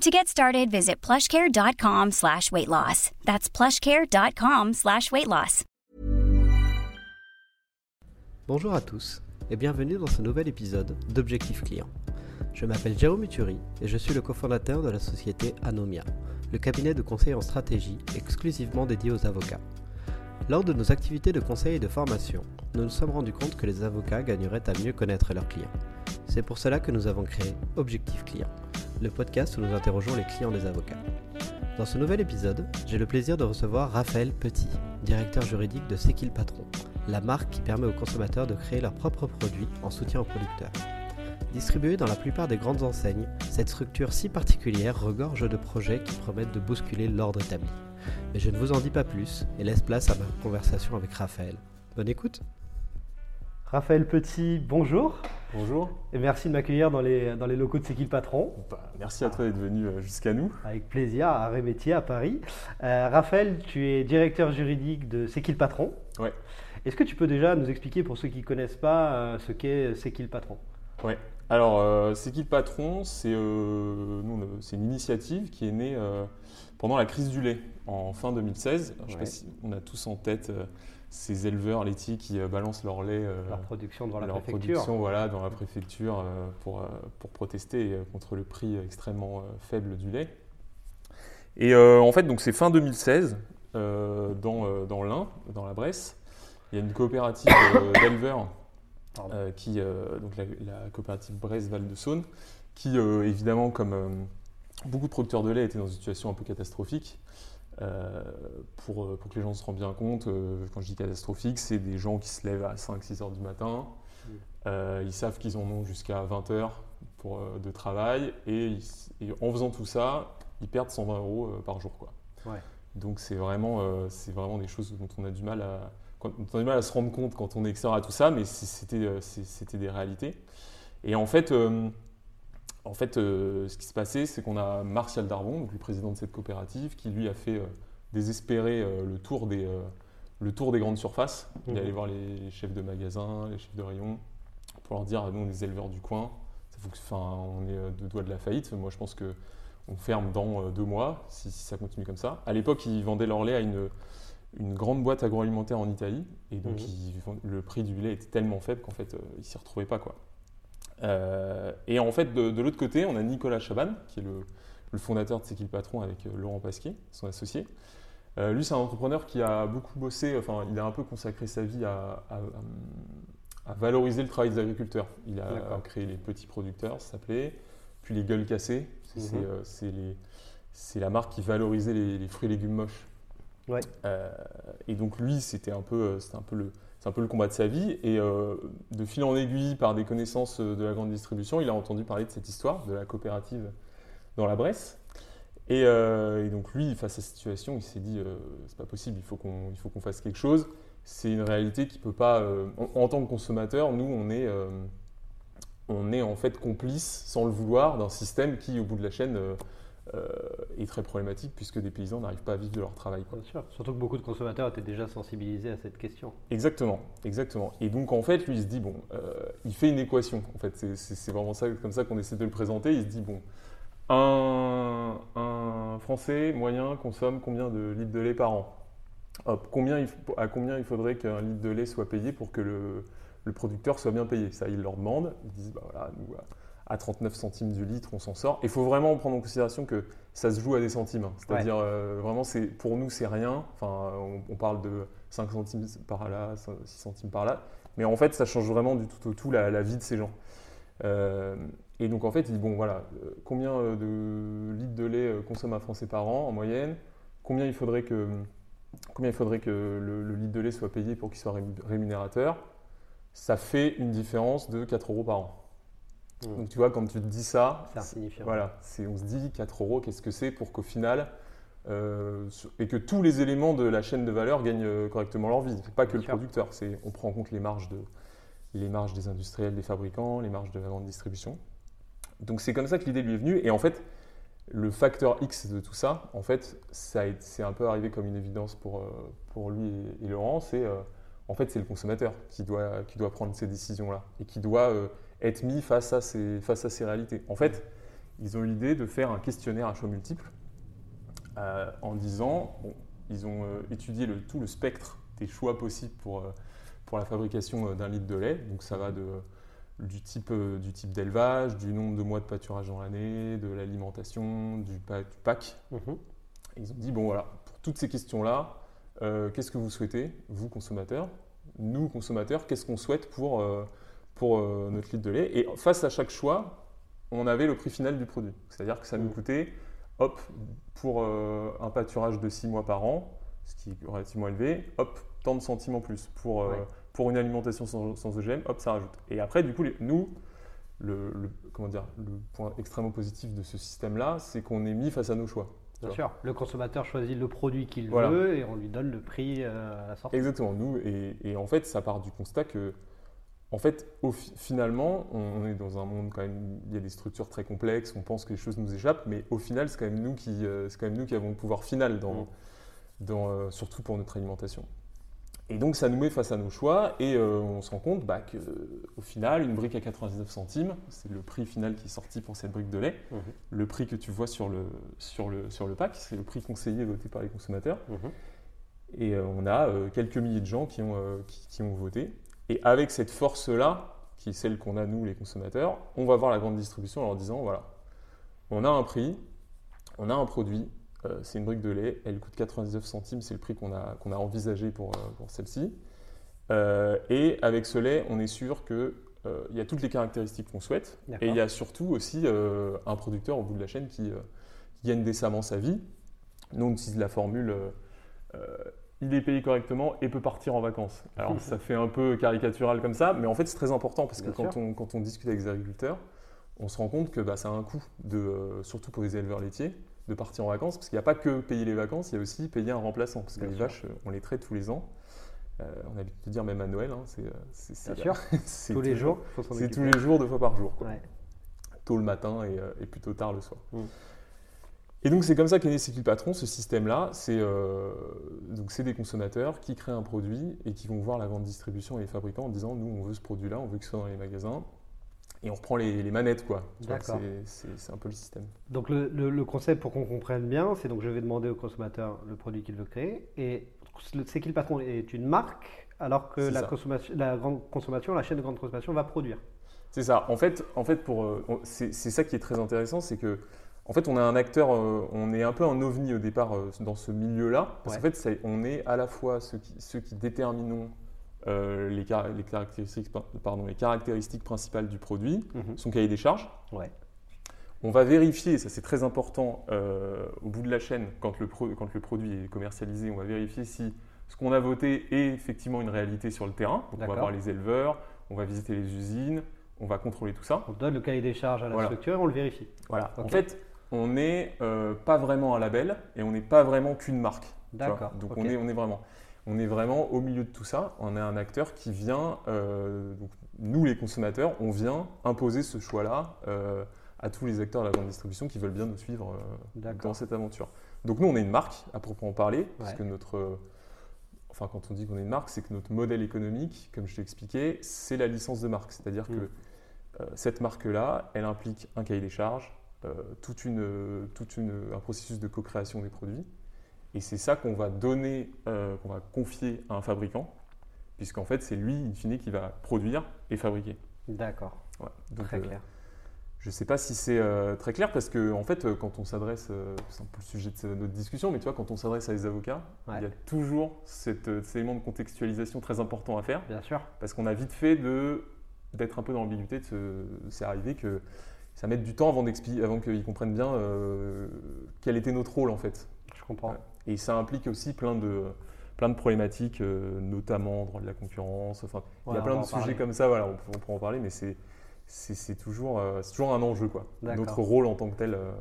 To get started, visit plushcare.com slash weight loss. That's plushcare.com slash weight loss. Bonjour à tous et bienvenue dans ce nouvel épisode d'Objectif Client. Je m'appelle Jérôme Uturi et je suis le cofondateur de la société Anomia, le cabinet de conseil en stratégie exclusivement dédié aux avocats. Lors de nos activités de conseil et de formation, nous nous sommes rendus compte que les avocats gagneraient à mieux connaître leurs clients. C'est pour cela que nous avons créé Objectif Client, le podcast où nous interrogeons les clients des avocats. Dans ce nouvel épisode, j'ai le plaisir de recevoir Raphaël Petit, directeur juridique de C'est patron, la marque qui permet aux consommateurs de créer leurs propres produits en soutien aux producteurs. Distribuée dans la plupart des grandes enseignes, cette structure si particulière regorge de projets qui promettent de bousculer l'ordre établi. Mais je ne vous en dis pas plus et laisse place à ma conversation avec Raphaël. Bonne écoute Raphaël Petit, bonjour. Bonjour. Et merci de m'accueillir dans les, dans les locaux de C'est qui le patron? Bah, Merci à toi d'être venu euh, jusqu'à nous. Avec plaisir, à Rémétier, à Paris. Euh, Raphaël, tu es directeur juridique de C'est qui le patron? Oui. Est-ce que tu peux déjà nous expliquer pour ceux qui ne connaissent pas euh, ce qu'est C'est qui le patron? Oui. Alors, C'est qui le patron C'est une initiative qui est née pendant la crise du lait en fin 2016. Je ne sais pas si on a tous en tête ces éleveurs laitiers qui euh, balancent leur lait, euh, leur production dans la leur préfecture, production, voilà, dans la préfecture euh, pour, pour protester contre le prix extrêmement faible du lait. Et en fait, donc c'est fin 2016 dans, dans l'Ain, dans la Bresse, il y a une coopérative d'éleveurs qui, donc la, coopérative Bresse-Val de Saône, qui évidemment, comme beaucoup de producteurs de lait, étaient dans une situation un peu catastrophique. Euh, pour, euh, pour, que les gens se rendent bien compte, euh, quand je dis catastrophique, c'est des gens qui se lèvent à 5-6 heures du matin, ils savent qu'ils en ont jusqu'à 20 heures pour, de travail, et, en faisant tout ça, ils perdent 120 euros par jour. Quoi. Donc c'est vraiment, c'est vraiment des choses dont on a du mal à, quand on a du mal à se rendre compte quand on est extérieur à tout ça, mais c'était, c'était des réalités. Et en fait, en fait, euh, ce qui se passait, c'est qu'on a Martial Darbon, donc le président de cette coopérative, qui lui a fait euh, désespérer euh, le, tour des, le tour des grandes surfaces. Il est allé mhm. voir les chefs de magasins, les chefs de rayon, pour leur dire nous, on est des éleveurs du coin, ça on est deux doigts de la faillite. Moi, je pense qu'on ferme dans deux mois si, ça continue comme ça. À l'époque, ils vendaient leur lait à une, une grande boîte agroalimentaire en Italie, et donc mhm. le prix du lait était tellement faible qu'en fait, ils s'y retrouvaient pas. quoi. Euh, et en fait, de, l'autre côté, on a Nicolas Chaban, qui est le, fondateur de C'est qui le patron avec euh, Laurent Pasquier, son associé. Euh, lui, c'est un entrepreneur qui a beaucoup bossé, enfin, il a un peu consacré sa vie à, valoriser le travail des agriculteurs. Il a créé les petits producteurs, ça s'appelait, puis les gueules cassées, mhm. c'est la marque qui valorisait les, fruits et légumes moches. Ouais. et donc lui, c'était un peu, un peu le, c'est un peu le combat de sa vie. Et euh, de fil en aiguille, par des connaissances euh, de la grande distribution, il a entendu parler de cette histoire, de la coopérative dans la Bresse. Et, euh, donc lui, face à cette situation, il s'est dit c'est pas possible, il faut qu'on faut qu'on fasse quelque chose. C'est une réalité qui peut pas. En, tant que consommateur, nous, on est on est en fait complice, sans le vouloir, d'un système qui, au bout de la chaîne, euh, est très problématique puisque des paysans n'arrivent pas à vivre de leur travail. Bien sûr, surtout que beaucoup de consommateurs étaient déjà sensibilisés à cette question. Exactement, exactement. Et donc en fait, lui, il se dit, bon, euh, il fait une équation. En fait, c'est vraiment ça, comme ça qu'on essaie de le présenter. Il se dit, bon, un, un Français moyen consomme combien de litres de lait par an? Hop, combien il, à combien il faudrait qu'un litre de lait soit payé pour que le, le, producteur soit bien payé? Ça, il leur demande. Ils disent, bah voilà, nous, à 39 centimes du litre, on s'en sort. Il faut vraiment prendre en considération que ça se joue à des centimes. Hein. C'est-à-dire, euh, vraiment, c'est, pour nous, c'est rien. Enfin, on, parle de 5 centimes par là, 6 centimes par là. Mais en fait, ça change vraiment du tout au tout la, vie de ces gens. Euh, et donc, en fait, il dit, bon, voilà, euh, combien de litres de lait consomme un Français par an en moyenne? Combien il faudrait que, combien il faudrait que le, le litre de lait soit payé pour qu'il soit rémunérateur? Ça fait une différence de 4 euros par an. Mm. Donc tu vois, quand tu te dis ça, voilà, on se dit 4 euros, qu'est-ce que c'est pour qu'au final, euh, et que tous les éléments de la chaîne de valeur gagnent euh, correctement leur vie. Pas que le producteur, on prend en compte les marges, de, les marges des industriels, des fabricants, les marges de la grande distribution. Donc c'est comme ça que l'idée lui est venue. Et en fait, le facteur X de tout ça, en fait, c'est un peu arrivé comme une évidence pour, euh, pour lui et, Laurent. C'est en fait, c'est le consommateur qui doit, qui doit prendre ces décisions-là et qui doit être mis face à ces, face à ces réalités. En fait, ils ont eu l'idée de faire un questionnaire à choix multiples euh, en disant, ils ont euh, étudié le, tout le spectre des choix possibles pour, euh, pour la fabrication d'un litre de lait. Donc ça va de, du type, du type d'élevage, du nombre de mois de pâturage dans l'année, de l'alimentation, du, du, pack. Mhm. ils ont dit, bon voilà, pour toutes ces questions-là, qu'est-ce que vous souhaitez, vous consommateurs? Nous, consommateurs, qu'est-ce qu'on souhaite pour pour euh, notre litre de lait. Et face à chaque choix, on avait le prix final du produit. C'est-à-dire que ça nous mm. coûtait, hop, pour euh, un pâturage de 6 mois par an, ce qui est relativement élevé, hop, tant de centimes en plus. Pour, euh, pour une alimentation sans, sans, OGM, hop, ça rajoute. Et après, du coup, nous, le, comment dire, le point extrêmement positif de ce système-là, c'est qu'on est mis face à nos choix. Bien sûr, le consommateur choisit le produit qu'il veut et on lui donne le prix à la sortie. Exactement, nous, et, et, en fait, ça part du constat que en fait, finalement, on est dans un monde quand même, il y a des structures très complexes, on pense que les choses nous échappent, mais au final, c'est quand même nous qui, euh, quand même nous qui avons le pouvoir final, dans, mm. dans, euh, surtout pour notre alimentation. Et donc, ça nous met face à nos choix, et euh, on se rend compte bah, qu'au final, une brique à 99 centimes, c'est le prix final qui est sorti pour cette brique de lait. Mm-hmm. Le prix que tu vois sur le, sur le, sur le pack, c'est le prix conseillé voté par les consommateurs. Mm-hmm. Et on a quelques milliers de gens qui ont, qui ont voté. Et avec cette force-là, qui est celle qu'on a nous les consommateurs, on va voir la grande distribution en leur disant, voilà, on a un prix, on a un produit, euh, c'est une brique de lait, elle coûte 99 centimes, c'est le prix qu'on a, qu'on a envisagé pour, euh, pour celle-ci. Euh, et avec ce lait, on est sûr qu'il il y a toutes les caractéristiques qu'on souhaite. Et il y a surtout aussi un producteur au bout de la chaîne qui, qui gagne décemment sa vie. Nous, on utilise la formule il est payé correctement et peut partir en vacances. Alors ça fait un peu caricatural comme ça, mais en fait c'est très important parce que quand on, quand on, discute avec les agriculteurs, on se rend compte que bah, ça a un coût, de, euh, surtout pour les éleveurs laitiers, de partir en vacances, parce qu'il n'y a pas que payer les vacances, il y a aussi payer un remplaçant, parce que les vaches, on les traite tous les ans. Euh, on a l'habitude de dire même à Noël, hein, c'est, tous les jours. C'est tous les jours, deux fois par jour. Tôt le matin et, euh, et, plutôt tard le soir. Mm. Et donc c'est comme ça qu'est né C'est patron, ce système-là. C'est euh, des consommateurs qui créent un produit et qui vont voir la grande distribution et les fabricants en disant nous on veut ce produit-là, on veut qu'il soit dans les magasins. Et on reprend les, manettes, quoi. C'est un peu le système. Donc le, le, concept, pour qu'on comprenne bien, c'est donc je vais demander au consommateur le produit qu'il veut créer. Et c'est qui le patron est une marque, alors que la, consommation, la grande consommation, la chaîne de grande consommation va produire. C'est ça. En fait, en fait pour, euh, c'est ça qui est très intéressant, c'est que en fait, on a un acteur, euh, on est un peu un ovni au départ euh, dans ce milieu-là. Parce qu'en fait, on est à la fois ceux qui, ceux qui déterminons euh, les, les, caractéristiques, pardon, les caractéristiques principales du produit, mhm. son cahier des charges. On va vérifier, ça c'est très important, au bout de la chaîne, quand le, quand le produit est commercialisé, on va vérifier si ce qu'on a voté est effectivement une réalité sur le terrain. Donc on va voir les éleveurs, on va visiter les usines, on va contrôler tout ça. On donne le cahier des charges à la structure et on le vérifie. Voilà. En fait, on n'est euh, pas vraiment un label et on n'est pas vraiment qu'une marque. D'accord. Donc on, est, on, est vraiment, on est vraiment au milieu de tout ça. On est un acteur qui vient, euh, nous les consommateurs, on vient imposer ce choix-là euh, à tous les acteurs de la grande distribution qui veulent bien nous suivre dans cette aventure. Donc nous, on est une marque, à proprement parler, parce que notre... Enfin, quand on dit qu'on est une marque, c'est que notre modèle économique, comme je t'ai expliqué, c'est la licence de marque. C'est-à-dire Mm. que cette marque-là, elle implique un cahier des charges, euh, toute une, toute une, un processus de co-création des produits. Et c'est ça qu'on va donner, euh, qu'on va confier à un fabricant, puisqu'en fait, c'est lui, in fine, qui va produire et fabriquer. D'accord, Voilà. Donc, très euh, clair. je ne sais pas si c'est euh, très clair, parce que en fait, quand on s'adresse, euh, c'est un peu le sujet de notre discussion, mais tu vois, quand on s'adresse à des avocats, Ouais. il y a toujours cette, cet élément de contextualisation très important à faire. Bien sûr. Parce qu'on a vite fait de d'être un peu dans l'ambiguïté, c'est arrivé que ça mette du temps avant, qu'ils comprennent bien euh, quel était notre rôle en fait. Je comprends. Et ça implique aussi plein de, plein de problématiques, euh, notamment droit de la concurrence. Enfin, il y a plein de sujets parler. comme ça, voilà, on, on pourra en parler, mais c'est, toujours, euh, c'est toujours un enjeu, quoi. Notre rôle en tant que tel, euh,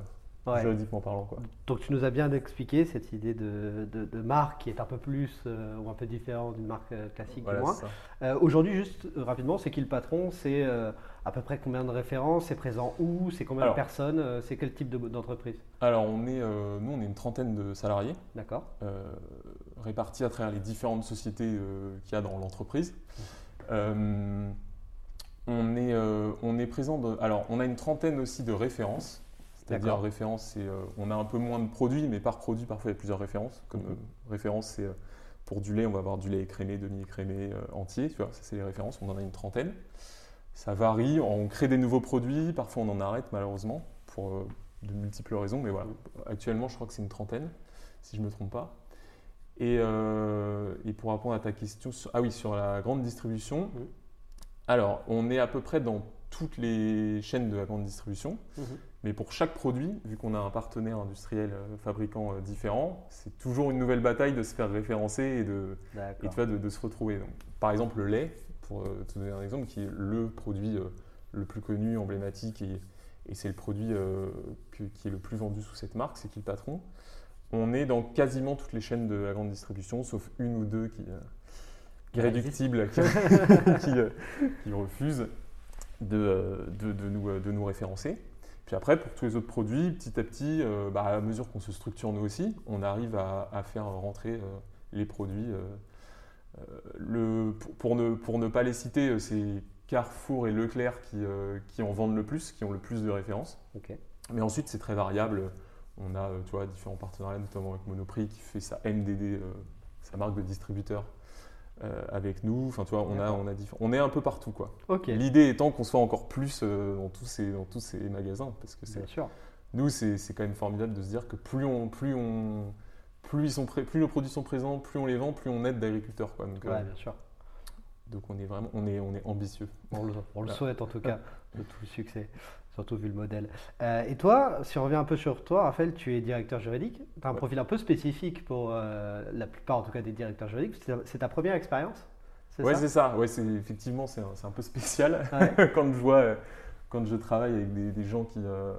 Ouais. juridiquement parlant. Quoi. Donc tu nous as bien expliqué cette idée de, de- de marque qui est un peu plus euh, ou un peu différente d'une marque classique Voilà, du moins. Euh, Aujourd'hui, juste euh, rapidement, c'est qui le patron? C'est à peu près combien de références C'est présent où C'est combien Alors. de personnes Euh, C'est quel type de- d'entreprise Alors, on est, euh, nous, on est une trentaine de salariés. D'accord euh, répartis à travers les différentes sociétés euh, qu'il y a dans l'entreprise. On, est, on est présent. de- alors, on a une trentaine aussi de références. C'est-à-dire, référence, c'est, on a un peu moins de produits, mais par produit, parfois, il y a plusieurs références. Comme Mhm. référence, c'est pour du lait, on va avoir du lait écrémé, demi-écrémé, entier. Tu vois, ça, c'est les références. On en a une trentaine. Ça varie. On crée des nouveaux produits. Parfois, on en arrête, malheureusement, pour euh, de multiples raisons. Mais voilà, actuellement, je crois que c'est une trentaine, si je ne me trompe pas. Et, euh, et pour répondre à ta question, sur, ah oui, sur la grande distribution, alors on est à peu près dans toutes les chaînes de la grande distribution, Mhm. mais pour chaque produit, vu qu'on a un partenaire industriel euh, fabricant euh, différent, c'est toujours une nouvelle bataille de se faire référencer et de, et de, de se retrouver. Donc, par exemple, le lait, pour euh, te donner un exemple, qui est le produit euh, le plus connu, emblématique, et, et c'est le produit euh, qui est le plus vendu sous cette marque, c'est qui le patron. On est dans quasiment toutes les chaînes de la grande distribution, sauf une ou deux qui, Qui irréductibles, qui, qui, qui refusent de, de, de nous, de nous référencer. Puis après, pour tous les autres produits, petit à petit, euh, bah, à mesure qu'on se structure nous aussi, on arrive à, à faire rentrer euh, les produits. euh, le, pour, ne, pour ne pas les citer, euh, c'est Carrefour et Leclerc qui, euh, qui en vendent le plus, qui ont le plus de références. Ok. Mais ensuite, c'est très variable. On a euh, tu vois, différents partenariats, notamment avec Monoprix qui fait sa MDD, sa marque de distributeur, euh, avec nous. Enfin, tu vois, on, a, on, a on est un peu partout. quoi. Ok. L'idée étant qu'on soit encore plus euh, dans, tous ces, dans tous ces magasins. Parce que c'est Bien sûr. nous, c'est c'est quand même formidable de se dire que plus, on, plus, on, plus, ils sont plus nos produits sont présents, plus on les vend, plus on aide d'agriculteurs. quoi. Donc, euh, bien sûr. donc on est vraiment on est, on est ambitieux. On le, on le Voilà. souhaite en tout cas de tout le succès, surtout vu le modèle. Euh, et toi, si on revient un peu sur toi, Raphaël, tu es directeur juridique. Tu as un Ouais. profil un peu spécifique pour euh, la plupart en tout cas des directeurs juridiques. C'est ta- première expérience ça? c'est ça. Ouais, c'est effectivement c'est un, un peu spécial Ouais. quand je vois quand je travaille avec des, des gens qui, euh,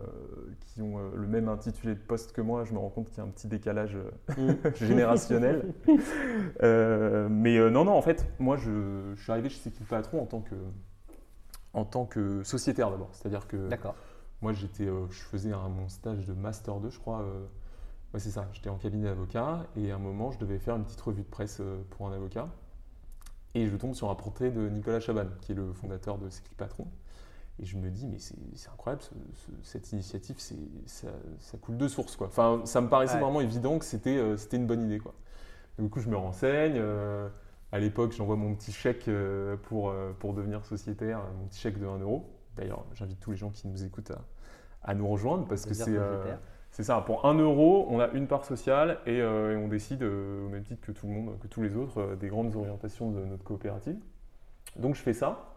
qui ont euh, le même intitulé de poste que moi, je me rends compte qu'il y a un petit décalage euh, générationnel. Euh, mais non, non, en fait, moi, je, je suis arrivé chez le patron en tant que en tant que sociétaire d'abord. C'est-à-dire que D'accord. moi, j'étais, je faisais un, mon stage de master 2, je crois. ouais, c'est ça. J'étais en cabinet d'avocat et à un moment, je devais faire une petite revue de presse pour un avocat. Et je tombe sur un portrait de Nicolas Chaban, qui est le fondateur de le patron. Et je me dis, mais c'est incroyable, ce- ce- cette initiative, ça, ça coule de source. Quoi. Enfin, ça me paraissait Ouais. vraiment évident que c'était euh, c'était une bonne idée. Quoi. Du coup, je me renseigne. euh, à l'époque, j'envoie mon petit chèque euh, pour, euh, pour devenir sociétaire, mon petit chèque de 1 euro. D'ailleurs, j'invite tous les gens qui nous écoutent à, à nous rejoindre parce que c'est ça. Pour 1 euro, on a une part sociale et, et on décide, au même titre que tout le monde, que tous les autres, des grandes orientations de notre coopérative. Donc, je fais ça.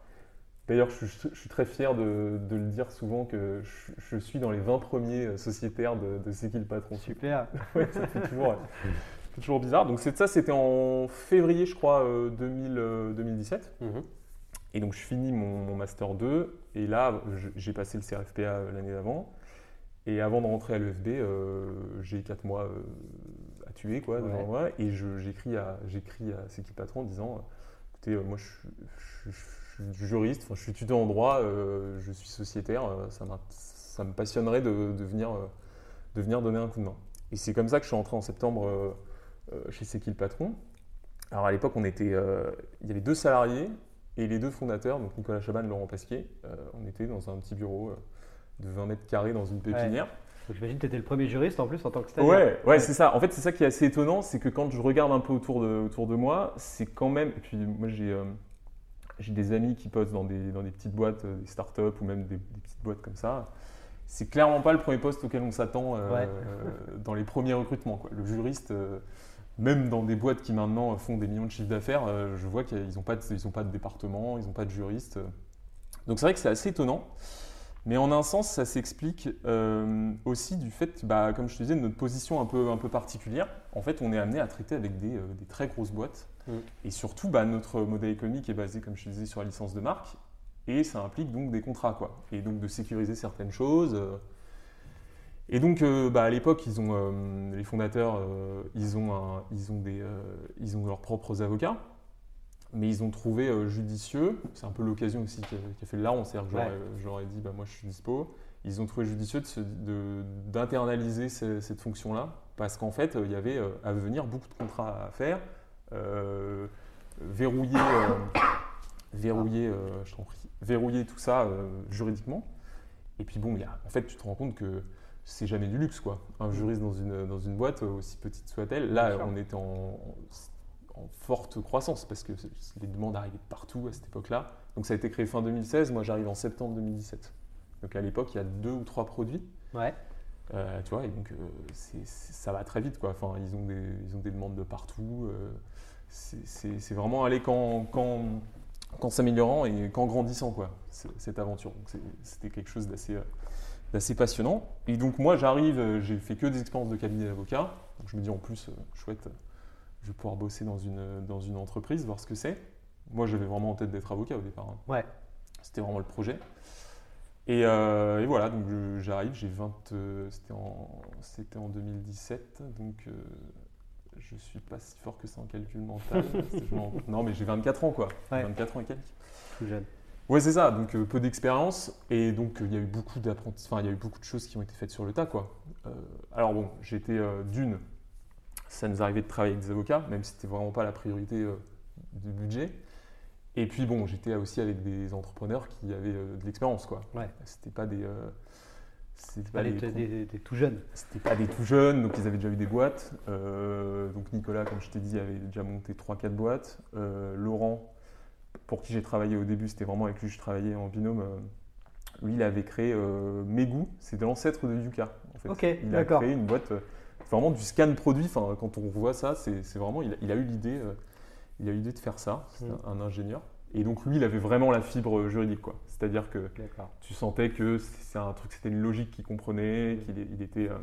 D'ailleurs, je, suis- je suis très fier de, de le dire souvent que je, je suis dans les 20 premiers euh, sociétaires de, de C'est qui le patron. Super. Ouais, ça fait toujours, ça fait toujours bizarre. Donc c'est ça, c'était en février, je crois, euh, 2000, euh, 2017. Mhm. Et donc je finis mon, mon master 2 et là j'ai passé le CRFPA l'année d'avant. Et avant de rentrer à l'EFB, euh, j'ai 4 mois euh, à tuer quoi, devant Ouais. moi. Et j'écris à, à C'est qui le patron en disant écoutez, euh, moi je, suis- suis juriste, enfin, je suis tuteur en droit, euh, je suis sociétaire, euh, ça ça me passionnerait de, de venir, euh, de venir donner un coup de main. Et c'est comme ça que je suis entré en septembre chez C'est qui le patron? Alors à l'époque, on était, il y avait deux salariés et les deux fondateurs, donc Nicolas Chaban et Laurent Pasquier. On était dans un petit bureau de 20 mètres carrés dans une pépinière. Donc, J'imagine que tu étais le premier juriste en plus en tant que stagiaire. Ouais, ouais, c'est ça. En fait, c'est ça qui est assez étonnant, c'est que quand je regarde un peu autour de, autour de moi, c'est quand même. Et puis moi, j'ai euh, j'ai des amis qui postent dans des, dans des petites boîtes, euh, des startups ou même des, des petites boîtes comme ça. C'est clairement pas le premier poste auquel on s'attend euh, Ouais. euh, dans les premiers recrutements. Quoi. Le juriste, euh, même dans des boîtes qui maintenant font des millions de chiffres d'affaires, euh, je vois qu'ils n'ont pas, de- ils ont pas de département, ils n'ont pas de juriste. Donc c'est vrai que c'est assez étonnant. Mais en un sens, ça s'explique euh, aussi du fait, bah, comme je te disais, de notre position un peu, un peu particulière. En fait, on est amené à traiter avec des, euh, des très grosses boîtes. Mm. Et surtout, bah, notre modèle économique est basé, comme je te disais, sur la licence de marque. Et ça implique donc des contrats, quoi. Et donc de sécuriser certaines choses. euh. Et donc, bah, à l'époque, ils ont, les fondateurs, ils, ont un- ils, ont des, ils ont leurs propres avocats. Mais ils ont trouvé euh, judicieux, c'est un peu l'occasion aussi qui a, qui a fait le larron, c'est-à-dire que j'aurais- Ouais. j'aurais dit, bah, moi je suis dispo. Ils ont trouvé judicieux de se- de- d'internaliser ce- cette fonction-là, parce qu'en fait, euh, il y avait euh, à venir beaucoup de contrats à faire, euh, verrouiller, euh, verrouiller, euh, je prie, verrouiller tout ça euh, juridiquement. Et puis bon, y a- en fait, tu te rends compte que c'est jamais du luxe, quoi. Un juriste dans une, dans une boîte, aussi petite soit-elle, là, on était en, en forte croissance parce que les demandes arrivaient de partout à cette époque-là. Donc ça a été créé fin 2016, moi j'arrive en septembre 2017. Donc à l'époque, il y a deux ou trois produits. Ouais. Euh, tu vois, et donc euh, ça va très vite, quoi. Enfin, ils ont des, ils ont des demandes de partout. euh, c'est- vraiment aller qu'en qu'en- qu'en s'améliorant et qu'en grandissant, quoi, cette aventure. C'était quelque chose d'assez euh, d'assez passionnant. Et donc moi, j'arrive, j'ai fait que des expériences de cabinet d'avocat. Je me dis en plus, chouette, je vais pouvoir bosser dans une, dans une entreprise, voir ce que c'est. Moi, j'avais vraiment en tête d'être avocat au départ. hein. Ouais. C'était vraiment le projet. Et, euh, et voilà, donc j'arrive, j'ai 20, euh, c'était en, c'était en 2017, donc euh, je suis pas si fort que ça en calcul mental. Non, mais j'ai 24 ans quoi, Ouais. 24 ans et quelques. Tout jeune. Ouais, c'est ça, donc euh, peu d'expérience et donc il y a eu beaucoup d'apprentis, enfin il y a eu beaucoup de choses qui ont été faites sur le tas quoi. Alors bon, j'étais d'une, ça nous arrivait de travailler avec des avocats, même si c'était vraiment pas la priorité euh, du budget. Et puis bon, j'étais aussi avec des entrepreneurs qui avaient euh, de l'expérience quoi. Ouais. C'était pas des, euh, c'était pas des, t'es des, des- des tout jeunes. c'était pas des tout jeunes, donc ils avaient déjà eu des boîtes. Donc Nicolas, comme je t'ai dit, avait déjà monté 3-4 boîtes. Laurent, pour qui j'ai travaillé au début, c'était vraiment avec lui que je travaillais en binôme. lui, il avait créé Megu, c'est de l'ancêtre de Yuka. En fait. Ok, il a d'accord. créé une boîte, vraiment du scan produit. Enfin, quand on voit ça, c'est vraiment, il a, il a eu l'idée, euh, il a eu l'idée de faire ça. Mm. un, ingénieur. Et donc lui, il avait vraiment la fibre juridique, quoi. C'est-à-dire que tu sentais que c'est un truc, c'était une logique qu'il comprenait, qu'il est- il était, euh,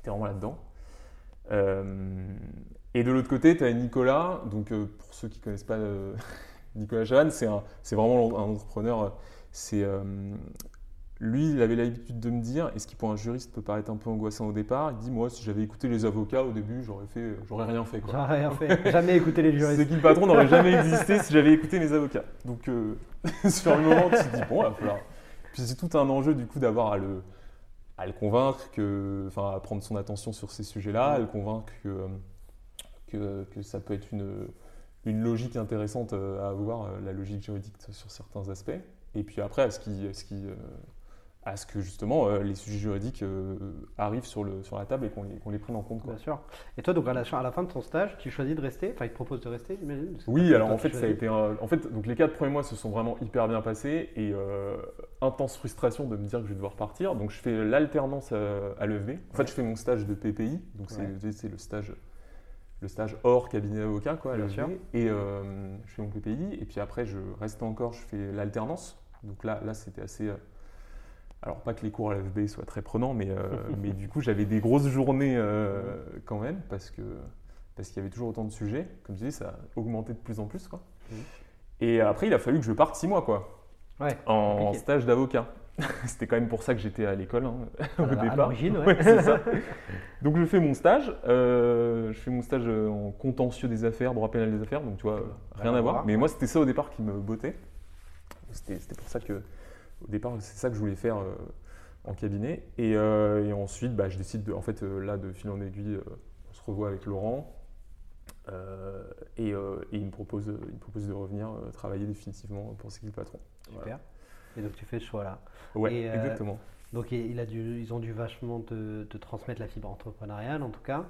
était vraiment là-dedans. Euh, et de l'autre côté, tu as Nicolas. Donc, pour ceux qui ne connaissent pas Nicolas Chavan, c'est vraiment un entrepreneur. C'est lui, il avait l'habitude de me dire, et ce qui pour un juriste peut paraître un peu angoissant au départ, il dit moi, si j'avais écouté les avocats au début, j'aurais fait, j'aurais rien fait. J'ai rien fait. Jamais écouté les juristes. qui le patron n'aurait jamais existé si j'avais écouté mes avocats. Donc euh, sur le moment, tu te dis bon, il va falloir. Puis c'est tout un enjeu du coup d'avoir à le, à le convaincre que, enfin, à prendre son attention sur ces sujets-là, à le convaincre que, euh, que, que ça peut être une, une logique intéressante euh, à avoir, euh, la logique juridique sur certains aspects. Et puis après, à ce qui, à ce qui, euh, à ce que justement euh, les sujets juridiques euh, arrivent sur, le, sur la table et qu'on les, qu'on les prenne en compte. Quoi. Bien sûr. Et toi, donc à la, à la fin de ton stage, tu choisis de rester Enfin, il te propose de rester, j'imagine Oui, alors en fait, ça a été un- en fait, donc les quatre premiers mois se sont vraiment hyper bien passés et euh, intense frustration de me dire que je vais devoir partir. Donc je fais l'alternance à, à. En fait, je fais mon stage de PPI, donc c'est Ouais. c'est le stage, le stage hors cabinet avocat quoi, à Bien sûr. Et je fais mon PPI et puis après je reste encore, je fais l'alternance. Donc là, là c'était assez. Alors pas que les cours à l'EFB soient très prenants, mais, euh, mais du coup j'avais des grosses journées euh, quand même parce que parce qu'il y avait toujours autant de sujets. Comme je disais, ça a augmenté de plus en plus. Quoi. Et après, il a fallu que je parte six mois quoi, Ouais. en stage d'avocat. C'était quand même pour ça que j'étais à l'école hein, au À la- à départ. l'origine, ouais. Ouais, c'est ça. Donc je fais mon stage. euh, je fais mon stage en contentieux des affaires, droit pénal des affaires. Donc tu vois, rien à voir. Mais moi, c'était ça au départ qui me bottait. C'était pour ça que, au départ, c'est ça que je voulais faire euh, en cabinet. Et, et ensuite, bah, je décide, de, en fait, là, de fil en aiguille, on se revoit avec Laurent. Et, il, me propose, il me propose de revenir travailler définitivement pour C'est qui le patron. Super. Et donc tu fais ce choix-là. Ouais, exactement. Donc il a dû, ils ont dû vachement te, te, transmettre la fibre entrepreneuriale en tout cas.